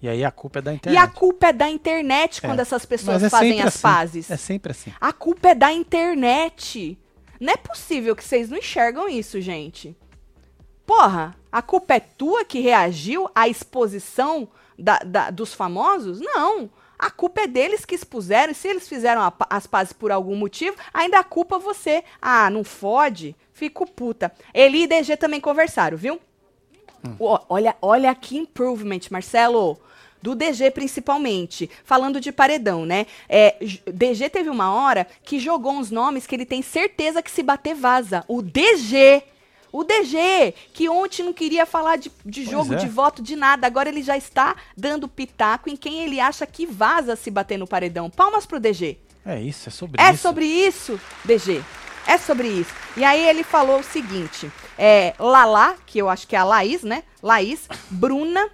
Speaker 1: e aí a culpa é da internet.
Speaker 2: E a culpa é da internet quando é. essas pessoas é fazem as
Speaker 1: assim.
Speaker 2: pazes.
Speaker 1: É sempre assim.
Speaker 2: A culpa é da internet. Não é possível que vocês não enxergam isso, gente. Porra, a culpa é tua que reagiu à exposição da, da, dos famosos? Não. A culpa é deles que expuseram. E se eles fizeram a, as pazes por algum motivo, ainda a culpa é você. Ah, não fode? Fico puta. Ele e DG também conversaram, viu? Hum. olha, olha que improvement, Marcelo do DG principalmente, falando de paredão, né? É, DG teve uma hora que jogou uns nomes que ele tem certeza que se bater vaza. O DG. O DG, que ontem não queria falar de, de jogo, é. de voto, de nada, agora ele já está dando pitaco em quem ele acha que vaza se bater no paredão. Palmas pro DG.
Speaker 1: É isso, é sobre
Speaker 2: é
Speaker 1: isso.
Speaker 2: É sobre isso, DG. É sobre isso. E aí ele falou o seguinte: é, Lala, que eu acho que é a Laís, né? Laís, Bruna,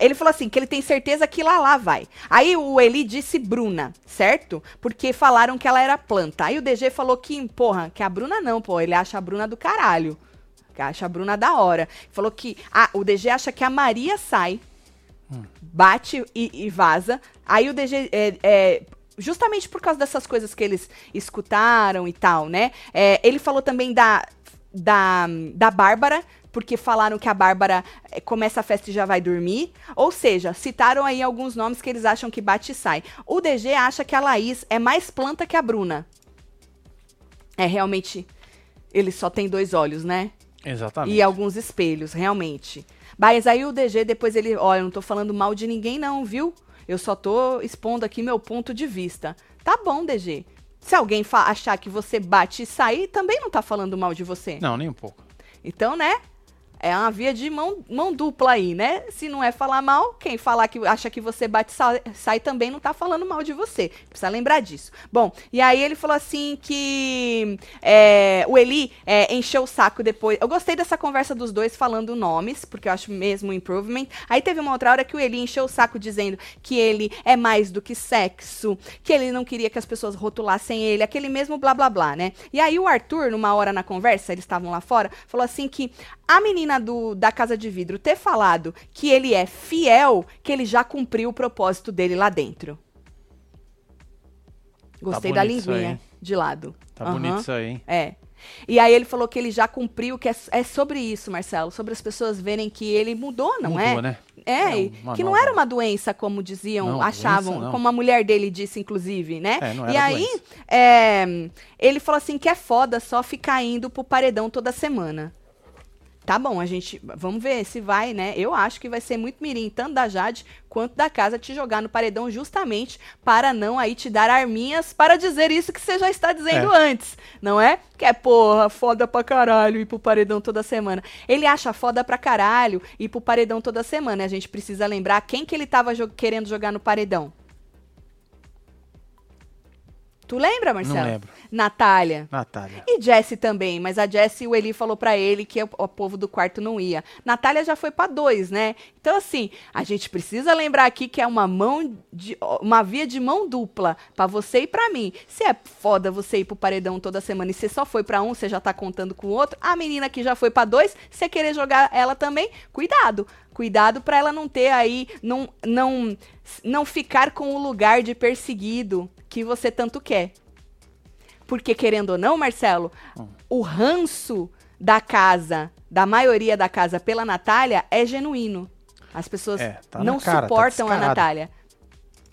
Speaker 2: ele falou assim, que ele tem certeza que Lala vai. Aí o Eli disse Bruna, certo? Porque falaram que ela era planta. Aí o DG falou que, porra, que a Bruna não, pô. Ele acha a Bruna do caralho. Que acha a Bruna da hora. Falou que a, o DG acha que a Maria sai, hum. bate e, e, vaza. Aí o DG é, é, justamente por causa dessas coisas que eles escutaram e tal, né? É, ele falou também da, da, da Bárbara, porque falaram que a Bárbara eh, começa a festa e já vai dormir. Ou seja, citaram aí alguns nomes que eles acham que bate e sai. O DG acha que a Laís é mais planta que a Bruna. É realmente. Ele só tem dois olhos, né?
Speaker 1: Exatamente.
Speaker 2: E alguns espelhos, realmente. Mas aí o DG, depois ele. Olha, eu não tô falando mal de ninguém, não, viu? Eu só tô expondo aqui meu ponto de vista. Tá bom, DG. Se alguém achar que você bate e sai, também não tá falando mal de você.
Speaker 1: Não, nem um pouco.
Speaker 2: Então, né? É uma via de mão, mão dupla aí, né? Se não é falar mal, quem falar que acha que você bate sai, sai também não tá falando mal de você. Precisa lembrar disso. Bom, e aí ele falou assim que é, o Eli é, encheu o saco depois. Eu gostei dessa conversa dos dois falando nomes, porque eu acho mesmo improvement. Aí teve uma outra hora que o Eli encheu o saco dizendo que ele é mais do que sexo, que ele não queria que as pessoas rotulassem ele, aquele mesmo blá blá blá, né? E aí o Arthur, numa hora na conversa, eles estavam lá fora, falou assim que a menina do, da Casa de Vidro ter falado que ele é fiel, que ele já cumpriu o propósito dele lá dentro. Gostei
Speaker 1: tá
Speaker 2: da linguinha de lado.
Speaker 1: Tá uhum. bonito isso aí, hein?
Speaker 2: É. E aí ele falou que ele já cumpriu, que é, é, sobre isso, Marcelo, sobre as pessoas verem que ele mudou, não
Speaker 1: mudou,
Speaker 2: é?
Speaker 1: Mudou, né?
Speaker 2: É, é que não era uma doença, como diziam, não, achavam, doença, como a mulher dele disse, inclusive, né?
Speaker 1: É, não era
Speaker 2: e aí, é, ele falou assim que é foda só ficar indo pro paredão toda semana. Tá bom, a gente. Vamos ver se vai, né? Eu acho que vai ser muito mirim, tanto da Jade quanto da casa, te jogar no paredão justamente para não aí te dar arminhas para dizer isso que você já está dizendo é. antes, não é? Que é, porra, foda pra caralho ir pro paredão toda semana. Ele acha foda pra caralho ir pro paredão toda semana. A gente precisa lembrar quem que ele tava jo querendo jogar no paredão. Tu lembra, Marcelo?
Speaker 1: Não lembro.
Speaker 2: Natália.
Speaker 1: Natália.
Speaker 2: E Jesse também, mas a Jesse, o Eli falou para ele que o, o, povo do quarto não ia. Natália já foi para dois, né? Então, assim, a gente precisa lembrar aqui que é uma mão de. uma via de mão dupla para você e para mim. Se é foda você ir pro paredão toda semana e você só foi para um, você já tá contando com o outro. A menina que já foi para dois, você querer jogar ela também, cuidado. Cuidado para ela não ter aí, não, não, não ficar com o lugar de perseguido que você tanto quer. Porque, querendo ou não, Marcelo, hum. o ranço da casa, da maioria da casa pela Natália, é genuíno. As pessoas
Speaker 1: é, tá
Speaker 2: não
Speaker 1: cara, tá
Speaker 2: suportam tá a Natália.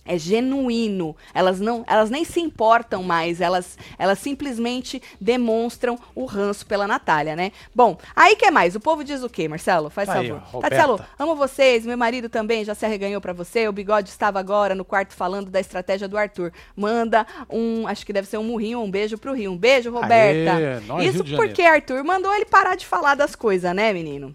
Speaker 2: É genuíno. Elas não, elas nem se importam mais. Elas, elas simplesmente demonstram o ranço pela Natália, né? Bom, aí que mais? O povo diz o quê, Marcelo? Faz
Speaker 1: aí,
Speaker 2: favor. Marcelo, amo vocês. Meu marido também já se arreganhou para você. O Bigode estava agora no quarto falando da estratégia do Arthur. Manda um, acho que deve ser um murrinho, um beijo pro Rio. Um beijo, Roberta.
Speaker 1: Aê, nós,
Speaker 2: Isso porque Arthur mandou ele parar de falar das coisas, né, menino?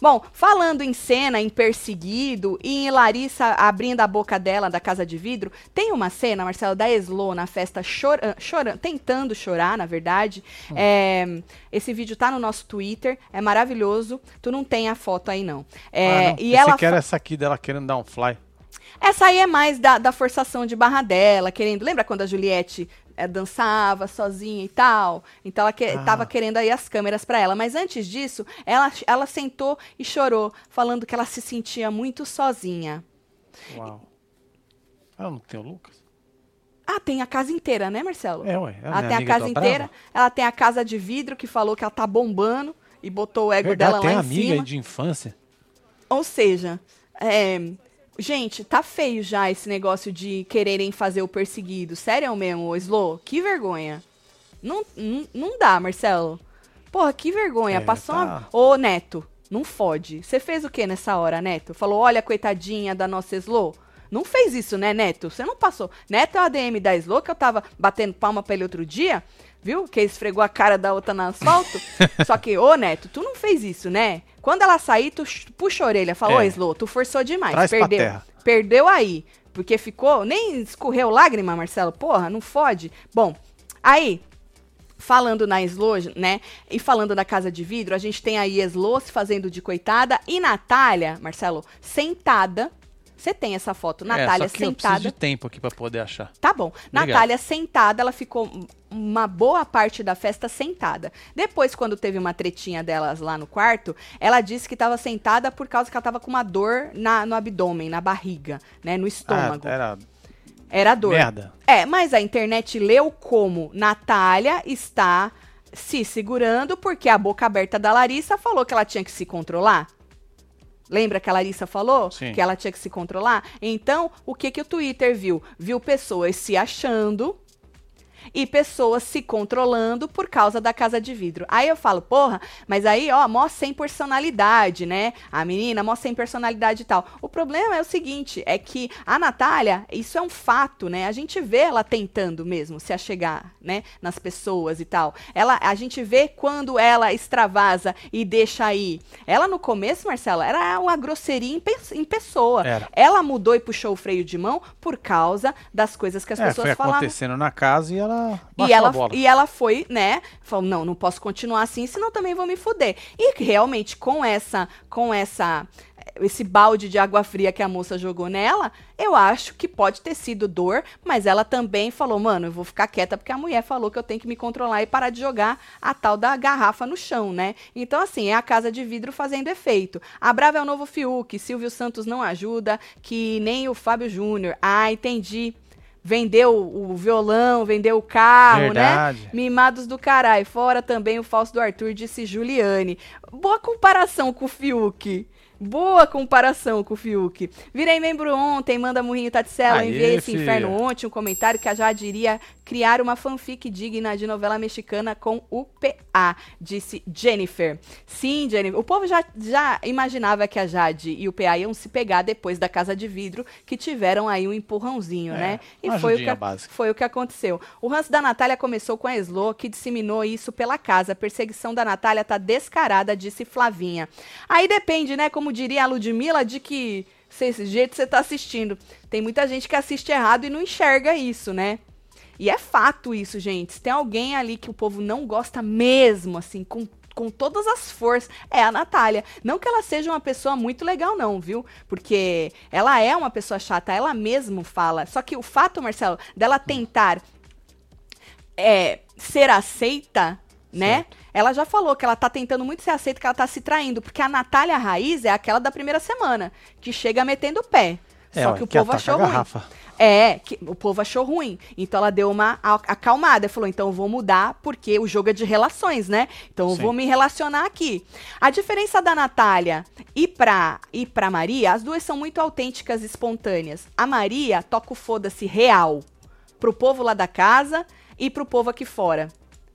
Speaker 2: Bom, falando em cena, em perseguido e em Larissa abrindo a boca dela da casa de vidro, tem uma cena, Marcelo, da Eslo na festa chorando, chora, tentando chorar, na verdade. Hum. É, esse vídeo tá no nosso Twitter, é maravilhoso. Tu não tem a foto aí, não. É,
Speaker 1: ah, não.
Speaker 2: E ela
Speaker 1: quer essa aqui dela querendo dar um fly.
Speaker 2: Essa aí é mais da, da forçação de barra dela, querendo. Lembra quando a Juliette é, dançava sozinha e tal. Então ela que, ah. tava querendo aí as câmeras para ela. Mas antes disso, ela, ela sentou e chorou, falando que ela se sentia muito sozinha.
Speaker 1: Uau. Ela não tem o Lucas?
Speaker 2: Ah, tem a casa inteira, né, Marcelo?
Speaker 1: É, ué.
Speaker 2: Ela tem a casa inteira. Brava. Ela tem a casa de vidro que falou que ela tá bombando e botou o ego
Speaker 1: Verdade,
Speaker 2: dela
Speaker 1: lá
Speaker 2: em
Speaker 1: amiga
Speaker 2: cima.
Speaker 1: de infância.
Speaker 2: Ou seja, é, Gente, tá feio já esse negócio de quererem fazer o perseguido. Sério mesmo, Slow? Que vergonha. Não, não, não dá, Marcelo. Porra, que vergonha.
Speaker 1: É,
Speaker 2: Passou
Speaker 1: tá.
Speaker 2: uma... Ô, Neto, não fode. Você fez o que nessa hora, Neto? Falou, olha, coitadinha da nossa Slow. Não fez isso, né, Neto? Você não passou. Neto é o ADM da Slow, que eu tava batendo palma pra ele outro dia, viu? Que esfregou a cara da outra no asfalto. Só que, ô, Neto, tu não fez isso, né? Quando ela sair, tu puxa a orelha. Falou, é. Slow, tu forçou demais.
Speaker 1: Traz
Speaker 2: perdeu. Perdeu aí. Porque ficou. Nem escorreu lágrima, Marcelo. Porra, não fode. Bom, aí. Falando na Slow, né? E falando da casa de vidro, a gente tem aí Slow se fazendo de coitada e Natália, Marcelo, sentada você tem essa foto, Natália
Speaker 1: é, só que
Speaker 2: sentada.
Speaker 1: Eu de tempo aqui para poder achar.
Speaker 2: Tá bom. Obrigado. Natália sentada, ela ficou uma boa parte da festa sentada. Depois, quando teve uma tretinha delas lá no quarto, ela disse que estava sentada por causa que ela estava com uma dor na, no abdômen, na barriga, né, no estômago.
Speaker 1: Ah, era
Speaker 2: Era dor.
Speaker 1: Merda.
Speaker 2: É, mas a internet leu como Natália está se segurando porque a boca aberta da Larissa falou que ela tinha que se controlar. Lembra que a Larissa falou
Speaker 1: Sim.
Speaker 2: que ela tinha que se controlar? Então, o que que o Twitter viu? Viu pessoas se achando e pessoas se controlando por causa da casa de vidro. Aí eu falo, porra, mas aí, ó, mó sem personalidade, né? A menina, mó sem personalidade e tal. O problema é o seguinte, é que a Natália, isso é um fato, né? A gente vê ela tentando mesmo se achegar, né, nas pessoas e tal. Ela, a gente vê quando ela extravasa e deixa aí. Ela no começo, Marcela, era uma grosseria em, pe em pessoa.
Speaker 1: Era.
Speaker 2: Ela mudou e puxou o freio de mão por causa das coisas que as
Speaker 1: É,
Speaker 2: pessoas
Speaker 1: foi
Speaker 2: falavam.
Speaker 1: acontecendo na casa e ela baixou
Speaker 2: E ela, e ela foi, né? Falou, não, não posso continuar assim, senão também vou me fuder. E realmente, com essa, com essa, esse balde de água fria que a moça jogou nela, eu acho que pode ter sido dor, mas ela também falou, mano, eu vou ficar quieta porque a mulher falou que eu tenho que me controlar e parar de jogar a tal da garrafa no chão, né? Então, assim, é a casa de vidro fazendo efeito. A Brava é o novo Fiuk, Silvio Santos não ajuda, que nem o Fábio Júnior. Ah, entendi. Vendeu o violão, vendeu o carro,
Speaker 1: Verdade.
Speaker 2: né? Mimados do caralho. Fora também o falso do Arthur, disse Juliane. Boa comparação com o Fiuk. Boa comparação com o Fiuk. Virei membro ontem, manda Murrinho Taticela.
Speaker 1: Aê,
Speaker 2: Enviei esse
Speaker 1: filha.
Speaker 2: inferno ontem, um comentário que a Jade iria criar uma fanfic digna de novela mexicana com o PA, disse Jennifer. Sim, Jennifer. O povo já, já imaginava que a Jade e o PA iam se pegar depois da casa de vidro, que tiveram aí um empurrãozinho,
Speaker 1: É,
Speaker 2: né? E foi o, que,
Speaker 1: básica.
Speaker 2: foi o que aconteceu. O ranço da Natália começou com a Slo, que disseminou isso pela casa. A perseguição da Natália tá descarada, disse Flavinha. Aí depende, né? Como diria a Ludmilla, de que se esse jeito você tá assistindo. Tem muita gente que assiste errado e não enxerga isso, né? E é fato isso, gente. Se tem alguém ali que o povo não gosta mesmo, assim, com com todas as forças, é a Natália. Não que ela seja uma pessoa muito legal, não, viu? Porque ela é uma pessoa chata, ela mesmo fala. Só que o fato, Marcelo, dela tentar é, ser aceita, né? Ela já falou que ela tá tentando muito ser aceita, que ela tá se traindo. Porque a Natália Raiz é aquela da primeira semana, que chega metendo o pé.
Speaker 1: É,
Speaker 2: Só que o
Speaker 1: que
Speaker 2: povo achou ruim.
Speaker 1: garrafa.
Speaker 2: É, que o povo achou ruim. Então ela deu uma acalmada. Falou, então eu vou mudar, porque o jogo é de relações, né? Então eu
Speaker 1: Sim.
Speaker 2: vou me relacionar aqui. A diferença da Natália e pra, e pra Maria, as duas são muito autênticas e espontâneas. A Maria toca o foda-se real pro povo lá da casa e pro povo aqui fora.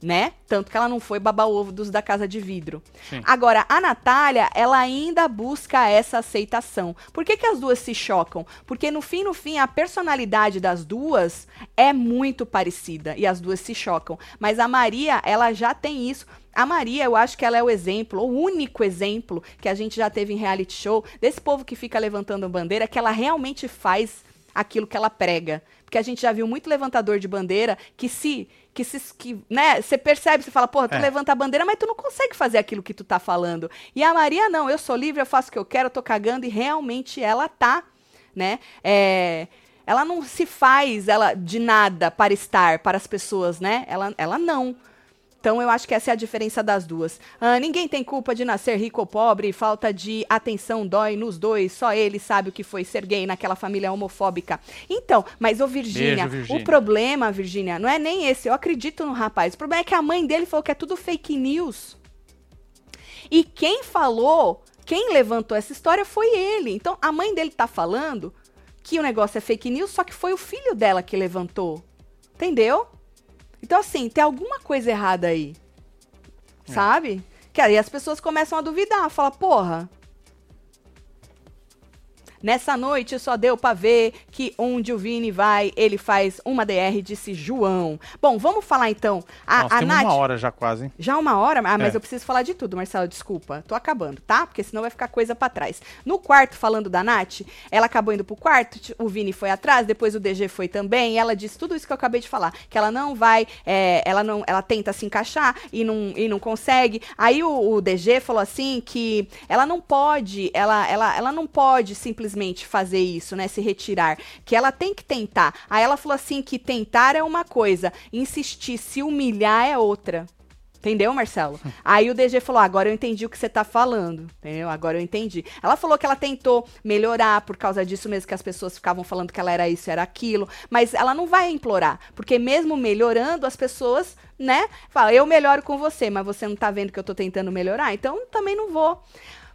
Speaker 2: Né? Tanto que ela não foi babar ovo dos da casa de vidro.
Speaker 1: Sim.
Speaker 2: Agora, a Natália, ela ainda busca essa aceitação. Por que, que as duas se chocam? Porque no fim, no fim, a personalidade das duas é muito parecida e as duas se chocam. Mas a Maria, ela já tem isso. A Maria, eu acho que ela é o exemplo, o único exemplo que a gente já teve em reality show desse povo que fica levantando bandeira, que ela realmente faz aquilo que ela prega. Porque a gente já viu muito levantador de bandeira que se que se que, né, você percebe, você fala, porra, tu
Speaker 1: É.
Speaker 2: levanta a bandeira, mas tu não consegue fazer aquilo que tu tá falando. E a Maria não, eu sou livre, eu faço o que eu quero, eu tô cagando e realmente ela tá, né? É, ela não se faz ela de nada para estar para as pessoas, né? Ela ela não. Então eu acho que essa é a diferença das duas. Ah, ninguém tem culpa de nascer rico ou pobre, falta de atenção dói nos dois, só ele sabe o que foi ser gay naquela família homofóbica. Então, mas ô Virgínia, o problema, Virgínia, não é nem esse, eu acredito no rapaz. O problema é que a mãe dele falou que é tudo fake news. E quem falou, quem levantou essa história foi ele. Então a mãe dele tá falando que o negócio é fake news, só que foi o filho dela que levantou. Entendeu? Então, assim, tem alguma coisa errada aí. Sabe? Que aí as pessoas começam a duvidar, fala, porra. Nessa noite só deu pra ver que onde o Vini vai, ele faz uma DR, disse João. Bom, vamos falar então. A,
Speaker 1: Nós
Speaker 2: a Nath.
Speaker 1: uma hora já quase, hein?
Speaker 2: Já uma hora? Ah, mas
Speaker 1: É.
Speaker 2: eu preciso falar de tudo, Marcelo, desculpa. Tô acabando, tá? Porque senão vai ficar coisa pra trás. No quarto, falando da Nath, ela acabou indo pro quarto, o Vini foi atrás, depois o DG foi também, e ela disse tudo isso que eu acabei de falar, que ela não vai, é, ela não, ela tenta se encaixar e não, e não consegue. Aí o, o DG falou assim que ela não pode, ela, ela, ela não pode simplesmente fazer isso, né, se retirar, que ela tem que tentar. Aí ela falou assim que tentar é uma coisa, insistir, se humilhar é outra. Entendeu, Marcelo? Aí o DG falou: agora eu entendi o que você tá falando. Entendeu? Agora eu entendi. Ela falou que ela tentou melhorar por causa disso mesmo, que as pessoas ficavam falando que ela era isso, era aquilo. Mas ela não vai implorar. Porque mesmo melhorando, as pessoas, né? Falam, eu melhoro com você, mas você não tá vendo que eu tô tentando melhorar, então também não vou.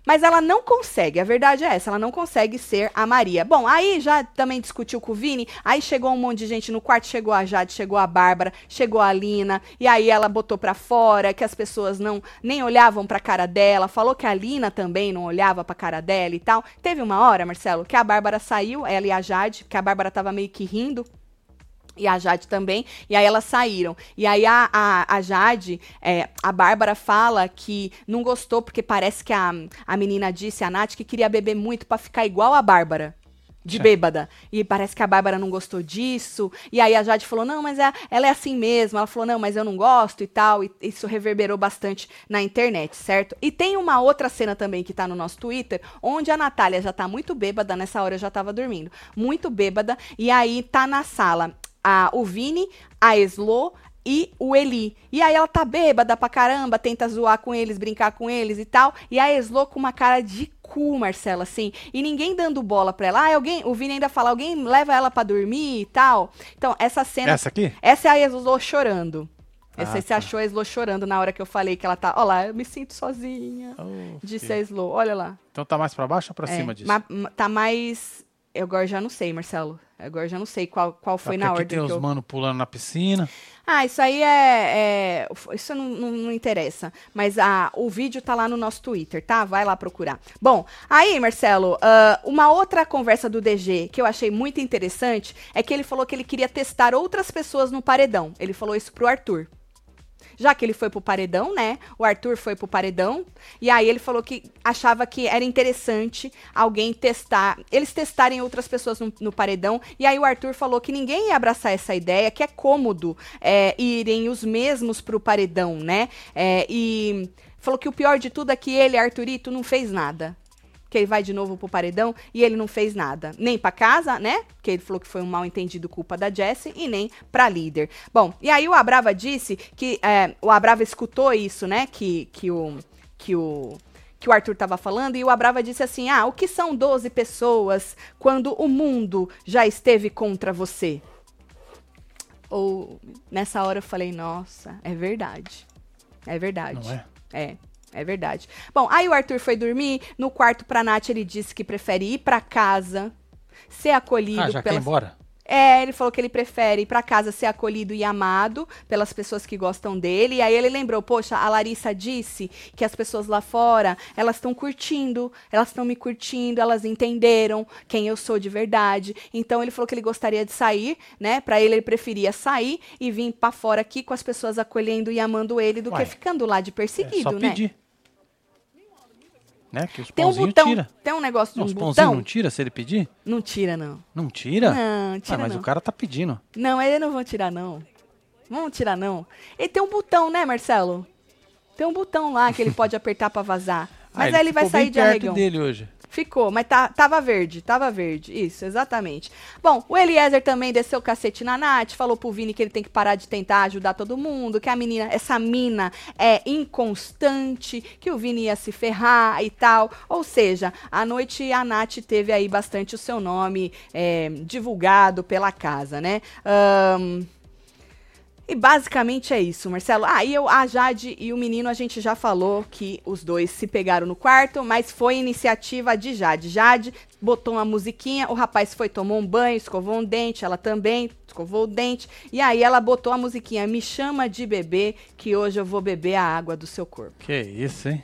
Speaker 2: Mas ela não consegue, a verdade é essa, ela não consegue ser a Maria. Bom, aí já também discutiu com o Vini, aí chegou um monte de gente no quarto, chegou a Jade, chegou a Bárbara, chegou a Lina, e aí ela botou pra fora que as pessoas não nem olhavam pra cara dela, falou que a Lina também não olhava pra cara dela e tal. Teve uma hora, Marcelo, que a Bárbara saiu, ela e a Jade, que a Bárbara tava meio que rindo, e a Jade também, e aí elas saíram. E aí a, a, a Jade, é, a Bárbara fala que não gostou, porque parece que a, a menina disse, a Nath, que queria beber muito para ficar igual a Bárbara. De bêbada. E parece que a Bárbara não gostou disso. E aí a Jade falou: não, mas é, ela é assim mesmo. Ela falou: não, mas eu não gosto e tal. E isso reverberou bastante na internet, certo? E tem uma outra cena também que tá no nosso Twitter, onde a Natália já tá muito bêbada. Nessa hora eu já tava dormindo. Muito bêbada. E aí tá na sala a, o Vini, a Eslo e o Eli. E aí ela tá bêbada pra caramba, tenta zoar com eles, brincar com eles e tal. E a Eslo com uma cara de cu, Marcela, assim. E ninguém dando bola pra ela. Ah, alguém, o Vini ainda fala, alguém leva ela pra dormir e tal. Então, essa cena.
Speaker 1: Essa aqui?
Speaker 2: Essa é a Eslo chorando. Ah, você
Speaker 1: tá.
Speaker 2: achou a Eslo chorando na hora que eu falei que ela tá. Olha lá, eu me sinto sozinha.
Speaker 1: Oh,
Speaker 2: disse
Speaker 1: que-
Speaker 2: a Eslo. Olha lá.
Speaker 1: Então tá mais pra baixo ou pra
Speaker 2: É,
Speaker 1: cima disso?
Speaker 2: ma- ma- tá mais. Eu agora já não sei, Marcelo. Agora já não sei qual, qual foi
Speaker 1: Porque
Speaker 2: na
Speaker 1: aqui
Speaker 2: ordem
Speaker 1: tem os
Speaker 2: eu...
Speaker 1: mano pulando na piscina.
Speaker 2: Ah, isso aí é. é- isso não, não- não interessa. Mas a, o vídeo tá lá no nosso Twitter, tá? Vai lá procurar. Bom, aí, Marcelo, ah, uma outra conversa do DG que eu achei muito interessante é que ele falou que ele queria testar outras pessoas no paredão. Ele falou isso pro Arthur. Já que ele foi pro paredão, né? O Arthur foi pro paredão. E aí ele falou que achava que era interessante alguém testar, eles testarem outras pessoas no, no paredão. E aí o Arthur falou que ninguém ia abraçar essa ideia, que é cômodo é, irem os mesmos pro paredão, né? É, e falou que o pior de tudo é que ele, Arthurito, não fez nada que ele vai de novo pro paredão e ele não fez nada. Nem pra casa, né? Que ele falou que foi um mal entendido culpa da Jessie e nem pra líder. Bom, e aí o Abrava disse que é, o Abrava escutou isso, né? Que, que o. Que o que o Arthur estava falando, e o Abrava disse assim: Ah, o que são 12 pessoas quando o mundo já esteve contra você? Ou nessa hora eu falei, nossa, é verdade. É verdade.
Speaker 1: Não é?
Speaker 2: É, é verdade. Bom, aí o Arthur foi dormir. No quarto pra Nath, ele disse que prefere ir pra casa, ser acolhido
Speaker 1: Ah, já quer ir embora?
Speaker 2: É, ele falou que ele prefere ir pra casa ser acolhido e amado pelas pessoas que gostam dele. E aí ele lembrou, poxa, a Larissa disse que as pessoas lá fora, elas estão curtindo, elas estão me curtindo, elas entenderam quem eu sou de verdade. Então ele falou que ele gostaria de sair, né? Pra ele ele preferia sair e vir pra fora aqui com as pessoas acolhendo e amando ele do
Speaker 1: Uai,
Speaker 2: que ficando lá de
Speaker 1: É
Speaker 2: perseguido,
Speaker 1: só
Speaker 2: né?
Speaker 1: pedir. Né? Que os
Speaker 2: Tem um
Speaker 1: pãozinhos
Speaker 2: botão,
Speaker 1: tira.
Speaker 2: tem um negócio de
Speaker 1: Não,
Speaker 2: um
Speaker 1: os pãozinhos
Speaker 2: botão.
Speaker 1: não tira se ele pedir?
Speaker 2: Não tira, não.
Speaker 1: Não tira?
Speaker 2: Não, tira
Speaker 1: ah, mas
Speaker 2: não.
Speaker 1: o cara tá pedindo.
Speaker 2: Não, eles não vão tirar, não. Vão tirar, não. Ele tem um botão, né, Marcelo? Tem um botão lá que ele pode apertar pra vazar. Mas
Speaker 1: Ah,
Speaker 2: aí ele vai sair de arregão.
Speaker 1: dele hoje.
Speaker 2: Ficou, mas tá, tava verde, tava verde. Isso, exatamente. Bom, o Eliezer também desceu o cacete na Nath, falou pro Vini que ele tem que parar de tentar ajudar todo mundo, que a menina, essa mina é inconstante, que o Vini ia se ferrar e tal. Ou seja, à noite a Nath teve aí bastante o seu nome é, divulgado pela casa, né? Ahn. E basicamente é isso, Marcelo. Ah, eu, a Jade e o menino, a gente já falou que os dois se pegaram no quarto, mas foi iniciativa de Jade. Jade botou uma musiquinha, o rapaz foi, tomou um banho, escovou um dente, ela também escovou o dente. E aí ela botou a musiquinha, me chama de bebê, que hoje eu vou beber a água do seu corpo.
Speaker 1: Que isso, hein?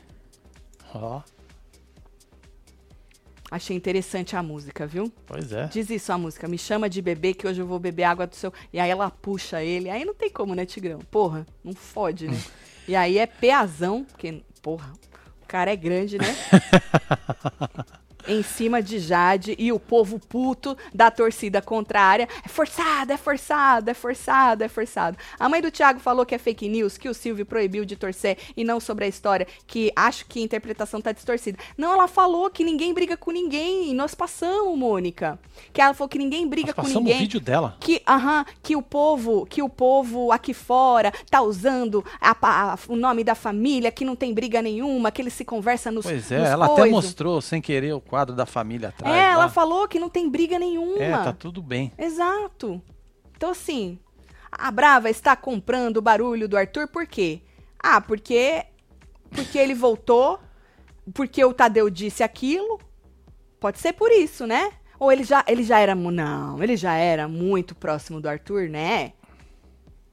Speaker 1: Ó,
Speaker 2: Achei interessante a música, viu?
Speaker 1: pois é.
Speaker 2: Diz isso a música, me chama de bebê que hoje eu vou beber água do seu. E aí ela puxa ele. Aí não tem como, né, Tigrão? Porra, não fode, né? e aí é peazão, porque, porra, o cara é grande, né? em cima de Jade e o povo puto da torcida contrária. É forçado, é forçado, é forçado, é forçado. A mãe do Thiago falou que é fake news, que o Silvio proibiu de torcer e não sobre a história, que acho que a interpretação tá distorcida. Não, ela falou que ninguém briga com ninguém. Nós passamos, Mônica. Que ela falou que ninguém briga
Speaker 1: Nós
Speaker 2: com
Speaker 1: passamos
Speaker 2: ninguém.
Speaker 1: o vídeo dela.
Speaker 2: Que, aham, que o povo, que o povo aqui fora tá usando a a- o nome da família, que não tem briga nenhuma, que eles se conversam nos
Speaker 1: Pois é,
Speaker 2: nos
Speaker 1: ela até mostrou sem querer o quadro da família atrás.
Speaker 2: É, ela
Speaker 1: lá.
Speaker 2: falou que não tem briga nenhuma.
Speaker 1: É, tá tudo bem.
Speaker 2: Exato. Então, assim, a Brava está comprando o barulho do Arthur por quê? Ah, porque, porque ele voltou, porque o Tadeu disse aquilo. Pode ser por isso, né? Ou ele já, ele já era. Não, ele já era muito próximo do Arthur, né?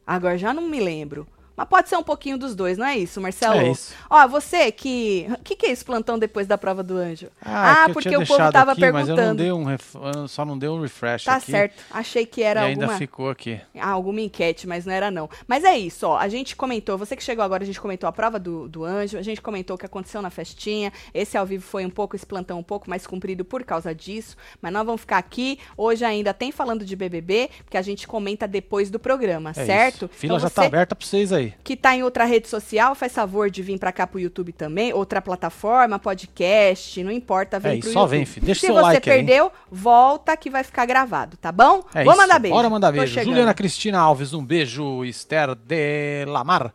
Speaker 2: Agora já não me lembro. Mas pode ser um pouquinho dos dois, não é isso, Marcelo?
Speaker 1: É isso.
Speaker 2: Ó, você que. O que, que é esse plantão depois da prova do anjo?
Speaker 1: Ah, é eu
Speaker 2: porque o povo tava
Speaker 1: aqui, Mas eu não
Speaker 2: perguntando.
Speaker 1: dei um ref... só não dei um refresh
Speaker 2: Tá
Speaker 1: aqui.
Speaker 2: certo. Achei que era
Speaker 1: e ainda
Speaker 2: alguma.
Speaker 1: ficou aqui.
Speaker 2: Ah, alguma enquete, mas não era não. Mas é isso, ó. A gente comentou, você que chegou agora, a gente comentou a prova do, do anjo, a gente comentou o que aconteceu na festinha. Esse ao vivo foi um pouco, esse plantão um pouco mais comprido por causa disso. Mas nós vamos ficar aqui. Hoje ainda tem falando de BBB, porque a gente comenta depois do programa,
Speaker 1: É
Speaker 2: certo?
Speaker 1: Isso. Fila
Speaker 2: Então
Speaker 1: já tá
Speaker 2: você
Speaker 1: aberta pra vocês aí.
Speaker 2: Que tá em outra rede social, faz favor de vir pra cá pro YouTube também, outra plataforma, podcast, não importa, vem
Speaker 1: É
Speaker 2: pro
Speaker 1: só
Speaker 2: YouTube.
Speaker 1: vem, filho. Deixa
Speaker 2: Se
Speaker 1: seu
Speaker 2: você
Speaker 1: like aí, hein?
Speaker 2: perdeu, volta que vai ficar gravado, tá bom?
Speaker 1: É
Speaker 2: Vou
Speaker 1: isso.
Speaker 2: mandar beijo.
Speaker 1: Bora mandar beijo. Juliana Cristina Alves, um beijo. Esther de Lamar.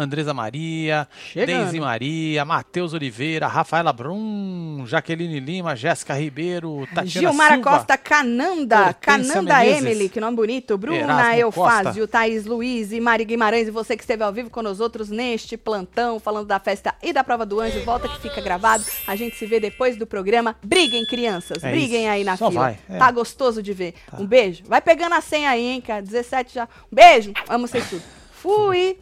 Speaker 1: Andresa Maria. Deise Maria, Matheus Oliveira, Rafaela Brum, Jaqueline Lima, Jéssica Ribeiro, Tatiana
Speaker 2: Gilmara
Speaker 1: Silva.
Speaker 2: Costa Cananda,
Speaker 1: Hortência
Speaker 2: Cananda
Speaker 1: Menezes.
Speaker 2: Emily, que nome bonito, Bruna
Speaker 1: Erasmo
Speaker 2: Eufásio, Thaís Luiz e Mari Guimarães, e você que esteve ao vivo com nós outros neste plantão, falando da festa e da prova do anjo, volta que fica gravado, a gente se vê depois do programa, briguem crianças,
Speaker 1: É
Speaker 2: briguem
Speaker 1: isso.
Speaker 2: aí na
Speaker 1: Só
Speaker 2: fila,
Speaker 1: vai, é.
Speaker 2: tá gostoso de ver, um beijo, vai pegando a senha aí, hein, cara, 17 já, um beijo, amo vocês tudo, fui!